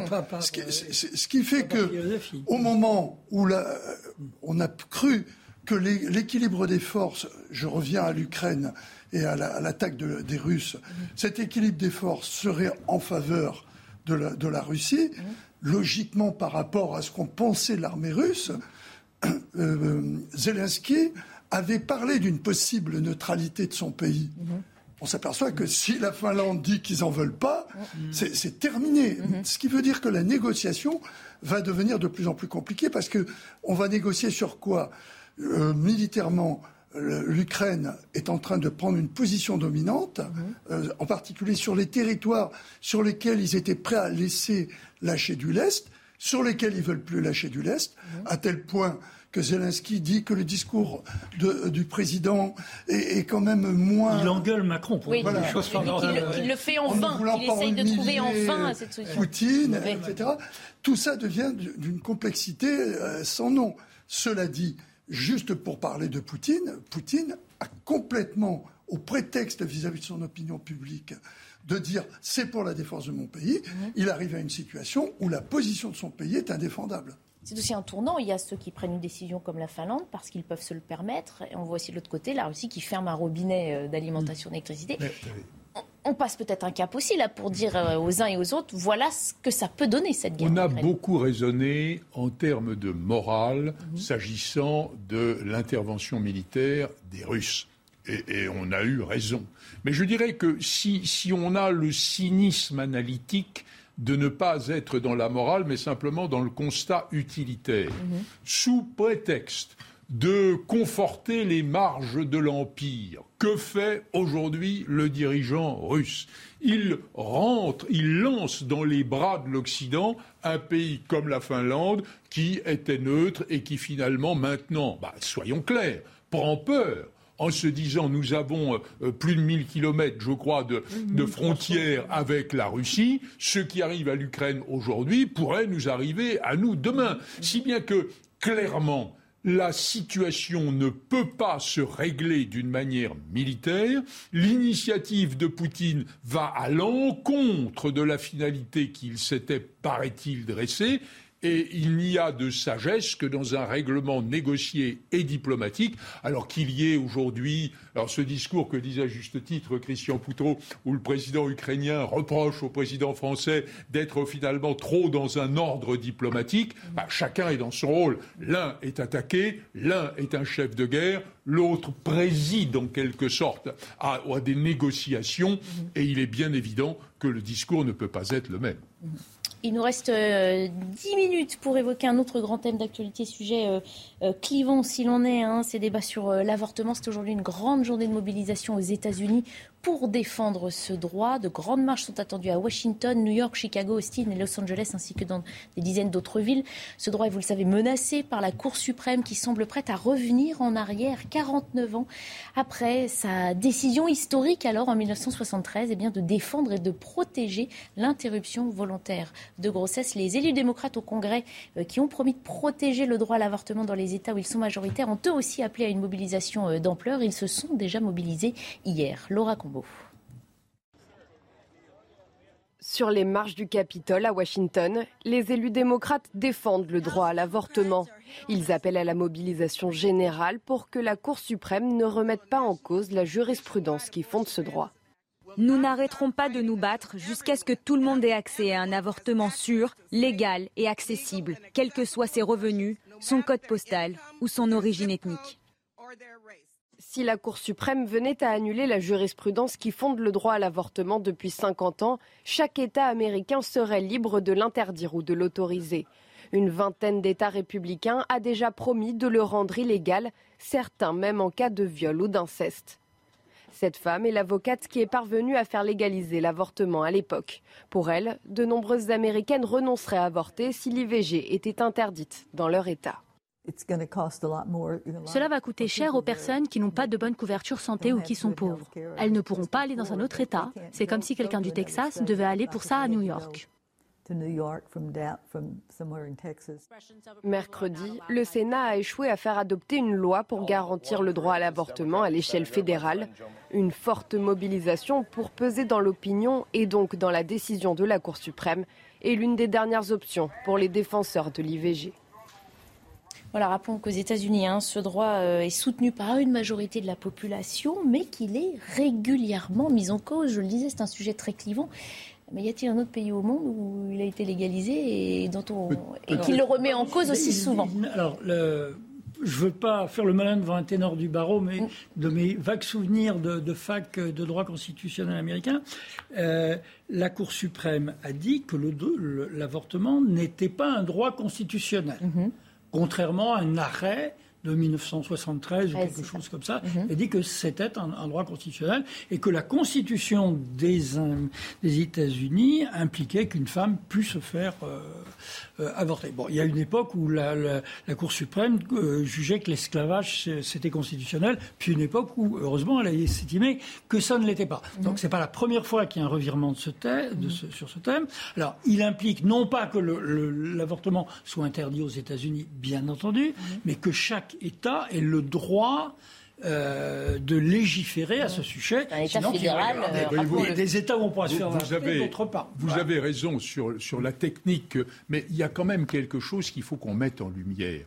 G: ce, qui, fait que, au moment où on a cru que l'équilibre des forces, je reviens à l'Ukraine et à l'attaque des Russes, cet équilibre des forces serait en faveur de la, Russie, logiquement par rapport à ce qu'on pensait de l'armée russe, euh, Zelensky avait parlé d'une possible neutralité de son pays on s'aperçoit que si la Finlande dit qu'ils n'en veulent pas, c'est terminé. Mm-hmm. Ce qui veut dire que la négociation va devenir de plus en plus compliquée parce que on va négocier sur quoi? Euh, Militairement, l'Ukraine est en train de prendre une position dominante, mm-hmm. euh, en particulier sur les territoires sur lesquels ils étaient prêts à laisser lâcher du lest, sur lesquels ils veulent plus lâcher du lest, mm-hmm. à tel point que Zelensky dit que le discours du président est, quand même moins.
F: Il engueule Macron pour
A: oui, voilà. choses Il, le fait en vain. Il essaye de trouver en vain cette solution.
G: Poutine, etc. Tout ça devient d'une complexité euh, sans nom. Cela dit, juste pour parler de Poutine, Poutine a complètement, au prétexte vis-à-vis de son opinion publique, de dire c'est pour la défense de mon pays, mhm. il arrive à une situation où la position de son pays est indéfendable.
A: C'est aussi un tournant. Il y a ceux qui prennent une décision comme la Finlande parce qu'ils peuvent se le permettre. Et on voit aussi de l'autre côté la Russie qui ferme un robinet euh, d'alimentation d'électricité. On passe peut-être un cap aussi là pour dire euh, aux uns et aux autres voilà ce que ça peut donner cette guerre.
E: On a beaucoup raisonné en termes de morale mhm. s'agissant de l'intervention militaire des Russes. Et, on a eu raison. Mais je dirais que si, si on a le cynisme analytique de ne pas être dans la morale, mais simplement dans le constat utilitaire, mhm. sous prétexte de conforter les marges de l'Empire. Que fait aujourd'hui le dirigeant russe? Il rentre, il lance dans les bras de l'Occident un pays comme la Finlande qui était neutre et qui finalement maintenant, bah, soyons clairs, prend peur en se disant nous avons euh, plus de 1000 kilomètres, je crois, de, de frontières avec la Russie, ce qui arrive à l'Ukraine aujourd'hui pourrait nous arriver à nous demain. Si bien que, clairement, la situation ne peut pas se régler d'une manière militaire. L'initiative de Poutine va à l'encontre de la finalité qu'il s'était, paraît-il, dressée. Et il n'y a de sagesse que dans un règlement négocié et diplomatique, alors qu'il y ait aujourd'hui, ce discours que disait à juste titre Christian Poutot, où le président ukrainien reproche au président français d'être finalement trop dans un ordre diplomatique, bah, chacun est dans son rôle. L'un est attaqué, l'un est un chef de guerre, l'autre préside en quelque sorte à des négociations, et il est bien évident que le discours ne peut pas être le même.
A: Il nous reste euh, dix minutes pour évoquer un autre grand thème d'actualité, sujet euh, euh, clivant s'il en est. Hein, ces débats sur l'avortement. C'est aujourd'hui une grande journée de mobilisation aux États-Unis pour défendre ce droit. De grandes marches sont attendues à Washington, New York, Chicago, Austin et Los Angeles, ainsi que dans des dizaines d'autres villes. Ce droit est, vous le savez, menacé par la Cour suprême qui semble prête à revenir en arrière 49 ans après sa décision historique, alors en 1973, eh bien, de défendre et de protéger l'interruption volontaire de grossesse. Les élus démocrates au Congrès euh, qui ont promis de protéger le droit à l'avortement dans les États où ils sont majoritaires ont eux aussi appelé à une mobilisation euh, d'ampleur. Ils se sont déjà mobilisés hier. Laura Combo.
N: Sur les marches du Capitole à Washington, les élus démocrates défendent le droit à l'avortement. Ils appellent à la mobilisation générale pour que la Cour suprême ne remette pas en cause la jurisprudence qui fonde ce droit.
O: Nous n'arrêterons pas de nous battre jusqu'à ce que tout le monde ait accès à un avortement sûr, légal et accessible, quels que soient ses revenus, son code postal ou son origine ethnique.
N: Si la Cour suprême venait à annuler la jurisprudence qui fonde le droit à l'avortement depuis 50 ans, chaque État américain serait libre de l'interdire ou de l'autoriser. Une vingtaine d'États républicains a déjà promis de le rendre illégal, certains même en cas de viol ou d'inceste. Cette femme est l'avocate qui est parvenue à faire légaliser l'avortement à l'époque. Pour elle, de nombreuses Américaines renonceraient à avorter si l'IVG était interdite dans leur État.
P: Cela va coûter cher aux personnes qui n'ont pas de bonne couverture santé ou qui sont pauvres. Elles ne pourront pas aller dans un autre État. C'est comme si quelqu'un du Texas devait aller pour ça à New York.
N: Mercredi, le Sénat a échoué à faire adopter une loi pour garantir le droit à l'avortement à l'échelle fédérale. Une forte mobilisation pour peser dans l'opinion et donc dans la décision de la Cour suprême est l'une des dernières options pour les défenseurs de l'IVG.
A: Voilà, rappelons qu'aux États-Unis, hein, ce droit euh, est soutenu par une majorité de la population, mais qu'il est régulièrement mis en cause. Je le disais, c'est un sujet très clivant. Mais y a-t-il un autre pays au monde où il a été légalisé et, dont on, et qui le remet en cause aussi souvent?
F: Alors, le, je ne veux pas faire le malin devant un ténor du barreau, mais mm. de mes vagues souvenirs de, fac de droit constitutionnel américain, euh, la Cour suprême a dit que l'avortement n'était pas un droit constitutionnel. Mm-hmm contrairement à un arrêt de 1973 ou quelque chose comme ça, mm dit que c'était un, droit constitutionnel et que la constitution des, des États-Unis impliquait qu'une femme puisse se faire euh, euh, avorter. Bon, il y a une époque où la, la, Cour suprême euh, jugeait que l'esclavage c'était constitutionnel, puis une époque où, heureusement, elle a estimé que ça ne l'était pas. Donc, Donc c'est pas la première fois qu'il y a un revirement de ce thème, de ce, sur ce thème. Alors, il implique non pas que l'avortement soit interdit aux États-Unis, bien entendu, mais que chaque État ait le droit euh, de légiférer à ce sujet.
A: Un État fédéral.
F: Euh, des États où on pourra se faire
E: vous avez, d'autre part. Vous avez raison sur, sur la technique, mais il y a quand même quelque chose qu'il faut qu'on mette en lumière.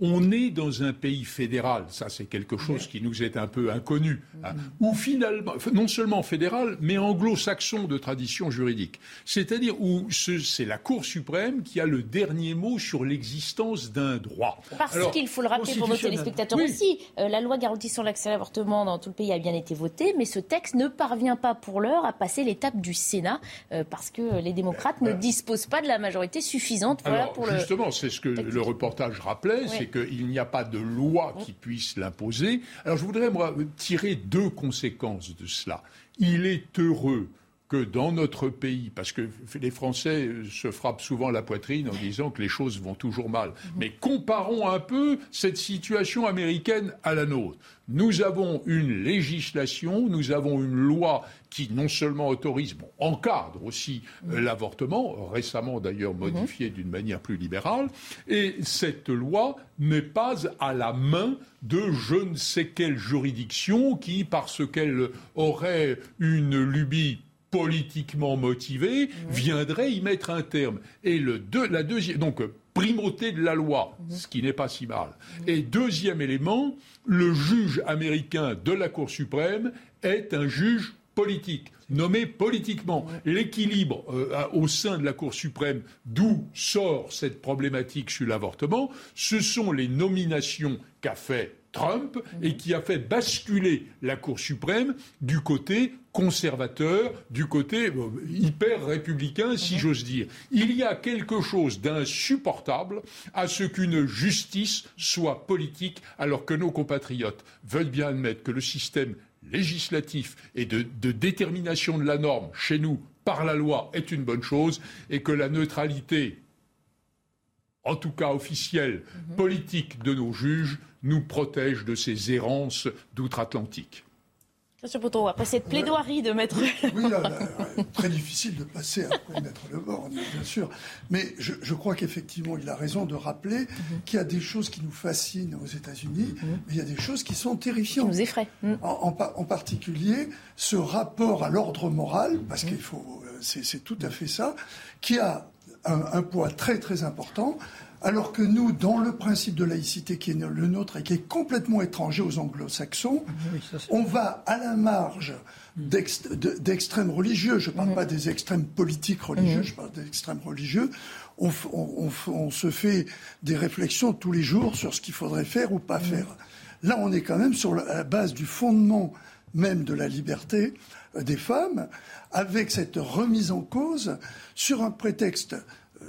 E: On est dans un pays fédéral, ça c'est quelque chose qui nous est un peu inconnu, hein, où finalement, non seulement fédéral, mais anglo-saxon de tradition juridique. C'est-à-dire où c'est la Cour suprême qui a le dernier mot sur l'existence d'un droit.
A: Parce qu'il faut le rappeler pour nos téléspectateurs aussi, euh, la loi garantit sur l'accès à l'avortement dans tout le pays a bien été voté, mais ce texte ne parvient pas pour l'heure à passer l'étape du Sénat euh, parce que les démocrates ne disposent pas de la majorité suffisante.
E: Alors, justement, c'est ce que le reportage rappelait, c'est qu'il n'y a pas de loi qui puisse l'imposer. Alors je voudrais moi, tirer deux conséquences de cela. Il est heureux que dans notre pays, parce que les Français se frappent souvent la poitrine en disant que les choses vont toujours mal, mhm. mais comparons un peu cette situation américaine à la nôtre. Nous avons une législation, nous avons une loi qui non seulement autorise, bon, encadre aussi euh, mhm. l'avortement, récemment d'ailleurs mhm. modifiée d'une manière plus libérale, et cette loi n'est pas à la main de je ne sais quelle juridiction qui, parce qu'elle aurait une lubie politiquement motivé, viendrait y mettre un terme. Et le la deuxième, donc primauté de la loi, mhm. ce qui n'est pas si mal. Et deuxième élément, le juge américain de la Cour suprême est un juge politique, nommé politiquement. L'équilibre euh, au sein de la Cour suprême, d'où sort cette problématique sur l'avortement, ce sont les nominations qu'a fait Trump et qui a fait basculer la Cour suprême du côté conservateur, du côté euh, hyper républicain, si mhm. j'ose dire. Il y a quelque chose d'insupportable à ce qu'une justice soit politique alors que nos compatriotes veulent bien admettre que le système législatif et de, de détermination de la norme chez nous par la loi est une bonne chose et que la neutralité en tout cas officielle, mhm. politique de nos juges, nous protège de ces errances d'outre-Atlantique.
A: Monsieur Poteau, après cette plaidoirie de Maître
G: Oui, très difficile de passer après Maître Leborgne, bien sûr. Mais je, crois qu'effectivement, il a raison de rappeler mhm. qu'il y a des choses qui nous fascinent aux États-Unis, mhm. mais il y a des choses qui sont terrifiantes.
A: Qui nous effraient.
G: Mhm. En, particulier, ce rapport à l'ordre moral, parce qu'il faut. Euh, c'est tout à fait ça, qui a un, un poids très très important alors que nous, dans le principe de laïcité qui est le nôtre et qui est complètement étranger aux anglo-saxons, on va à la marge d'extrêmes religieux. Je ne parle mm-hmm. pas des extrêmes politiques religieux, mm-hmm. je parle des extrêmes religieux. On, se fait des réflexions tous les jours sur ce qu'il faudrait faire ou pas mm-hmm. faire. Là, on est quand même sur la base du fondement même de la liberté euh, des femmes, avec cette remise en cause sur un prétexte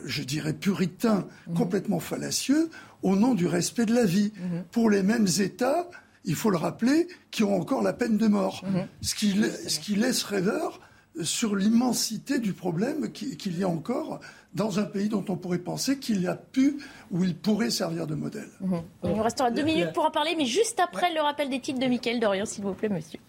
G: je dirais, puritain, mhm. complètement fallacieux, au nom du respect de la vie. Mhm. Pour les mêmes États, il faut le rappeler, qui ont encore la peine de mort. Mhm. ce, qui, ce, qui, laisse rêveur sur l'immensité du problème qu'il y a encore dans un pays dont on pourrait penser qu'il a pu ou il pourrait servir de modèle.
A: Il nous restera deux minutes pour en parler, mais juste après le rappel des titres de Mickaël Dorian, s'il vous plaît, monsieur.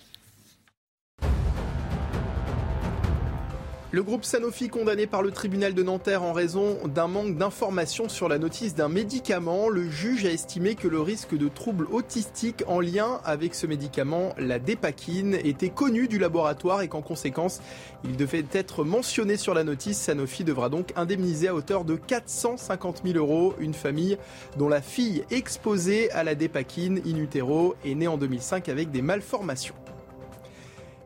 B: Le groupe Sanofi condamné par le tribunal de Nanterre en raison d'un manque d'informations sur la notice d'un médicament. Le juge a estimé que le risque de troubles autistiques en lien avec ce médicament, la dépakine, était connu du laboratoire et qu'en conséquence, il devait être mentionné sur la notice. Sanofi devra donc indemniser à hauteur de 450 000 euros une famille dont la fille exposée à la dépakine in utero est née en 2005 avec des malformations.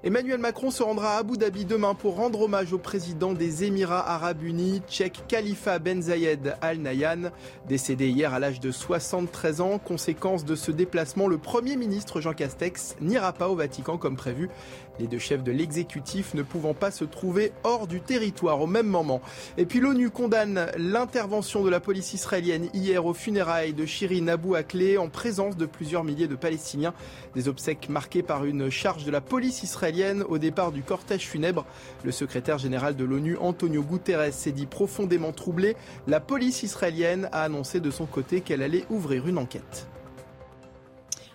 B: Emmanuel Macron se rendra à Abu Dhabi demain pour rendre hommage au président des Émirats arabes unis, tchèque Khalifa Ben Zayed Al Nahyan, décédé hier à l'âge de 73 ans. Conséquence de ce déplacement, le Premier ministre Jean Castex n'ira pas au Vatican comme prévu les deux chefs de l'exécutif ne pouvant pas se trouver hors du territoire au même moment. Et puis l'ONU condamne l'intervention de la police israélienne hier aux funérailles de Shirin Abu Akleh en présence de plusieurs milliers de Palestiniens. Des obsèques marquées par une charge de la police israélienne au départ du cortège funèbre. Le secrétaire général de l'ONU, Antonio Guterres, s'est dit profondément troublé. La police israélienne a annoncé de son côté qu'elle allait ouvrir une enquête.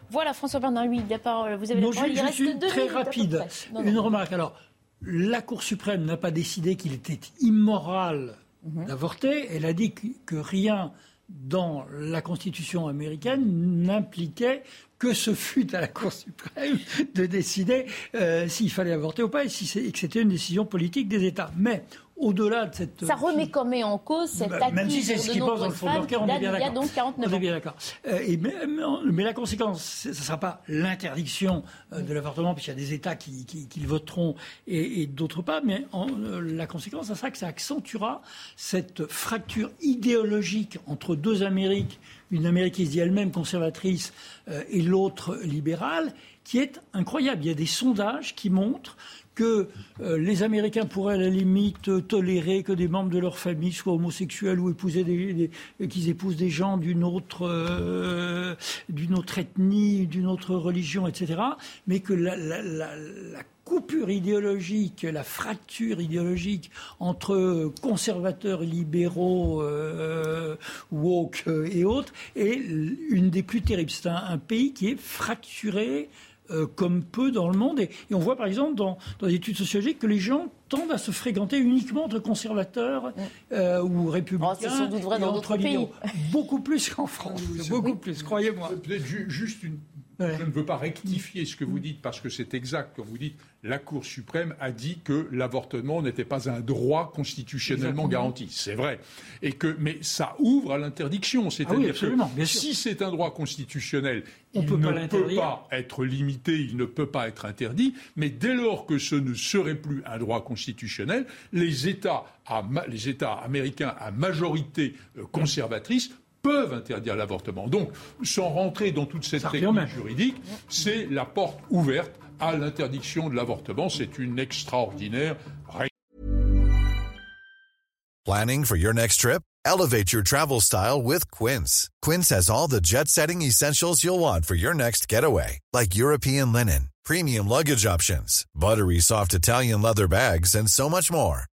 A: Voilà, François Bernard, oui, la parole. Vous avez
F: non, la parole. Je, Il très rapide. Une remarque. Alors, la Cour suprême n'a pas décidé qu'il était immoral mhm. d'avorter. Elle a dit que, rien dans la Constitution américaine n'impliquait que ce fût à la Cour suprême de décider euh, s'il fallait avorter ou pas et, si et que c'était une décision politique des États. Mais au-delà de cette...
A: Ça remet quand même en cause cette bah,
F: Même si c'est ce qui pense dans le fond de on est bien d'accord.
A: Il y a donc 49
F: on est bien d'accord. Euh, mais, la conséquence, ce ne sera pas l'interdiction euh, de l'avortement, puisqu'il y a des États qui, qui, le voteront et, d'autres pas, mais euh, la conséquence, ça sera que ça accentuera cette fracture idéologique entre deux Amériques, une Amérique qui se dit elle-même conservatrice et l'autre libérale, qui est incroyable. Il y a des sondages qui montrent que euh, les Américains pourraient à la limite tolérer que des membres de leur famille soient homosexuels ou des, qu'ils épousent des gens d'une autre, euh, autre ethnie, d'une autre religion, etc. Mais que la, coupure idéologique, la fracture idéologique entre conservateurs, libéraux, euh, woke euh, et autres est une des plus terribles. C'est un, pays qui est fracturé euh, comme peu dans le monde. Et, on voit par exemple dans, dans les études sociologiques que les gens tendent à se fréquenter uniquement entre conservateurs euh, ou républicains. Oh, c'est
A: sans doute vrai dans d'autres pays.
F: Beaucoup plus qu'en France. beaucoup plus, croyez-moi.
E: Peut-être juste une je ne veux pas rectifier ce que vous dites parce que c'est exact quand vous dites la Cour suprême a dit que l'avortement n'était pas un droit constitutionnellement garanti. C'est vrai. Et que, mais ça ouvre à l'interdiction. C'est-à-dire
F: ah
E: que si c'est un droit constitutionnel, il ne peut pas être limité, il ne peut pas être interdit. Mais dès lors que ce ne serait plus un droit constitutionnel, les États, les États américains à majorité euh, conservatrice peuvent interdire l'avortement. Donc, sans rentrer dans toute cette technique juridique, c'est la porte ouverte à l'interdiction de l'avortement. C'est une extraordinaire
Q: Planning for your next trip? Elevate your travel style with Quince. Quince has all the jet-setting essentials you'll want for your next getaway, like European linen, premium luggage options, buttery soft Italian leather bags, and so much more.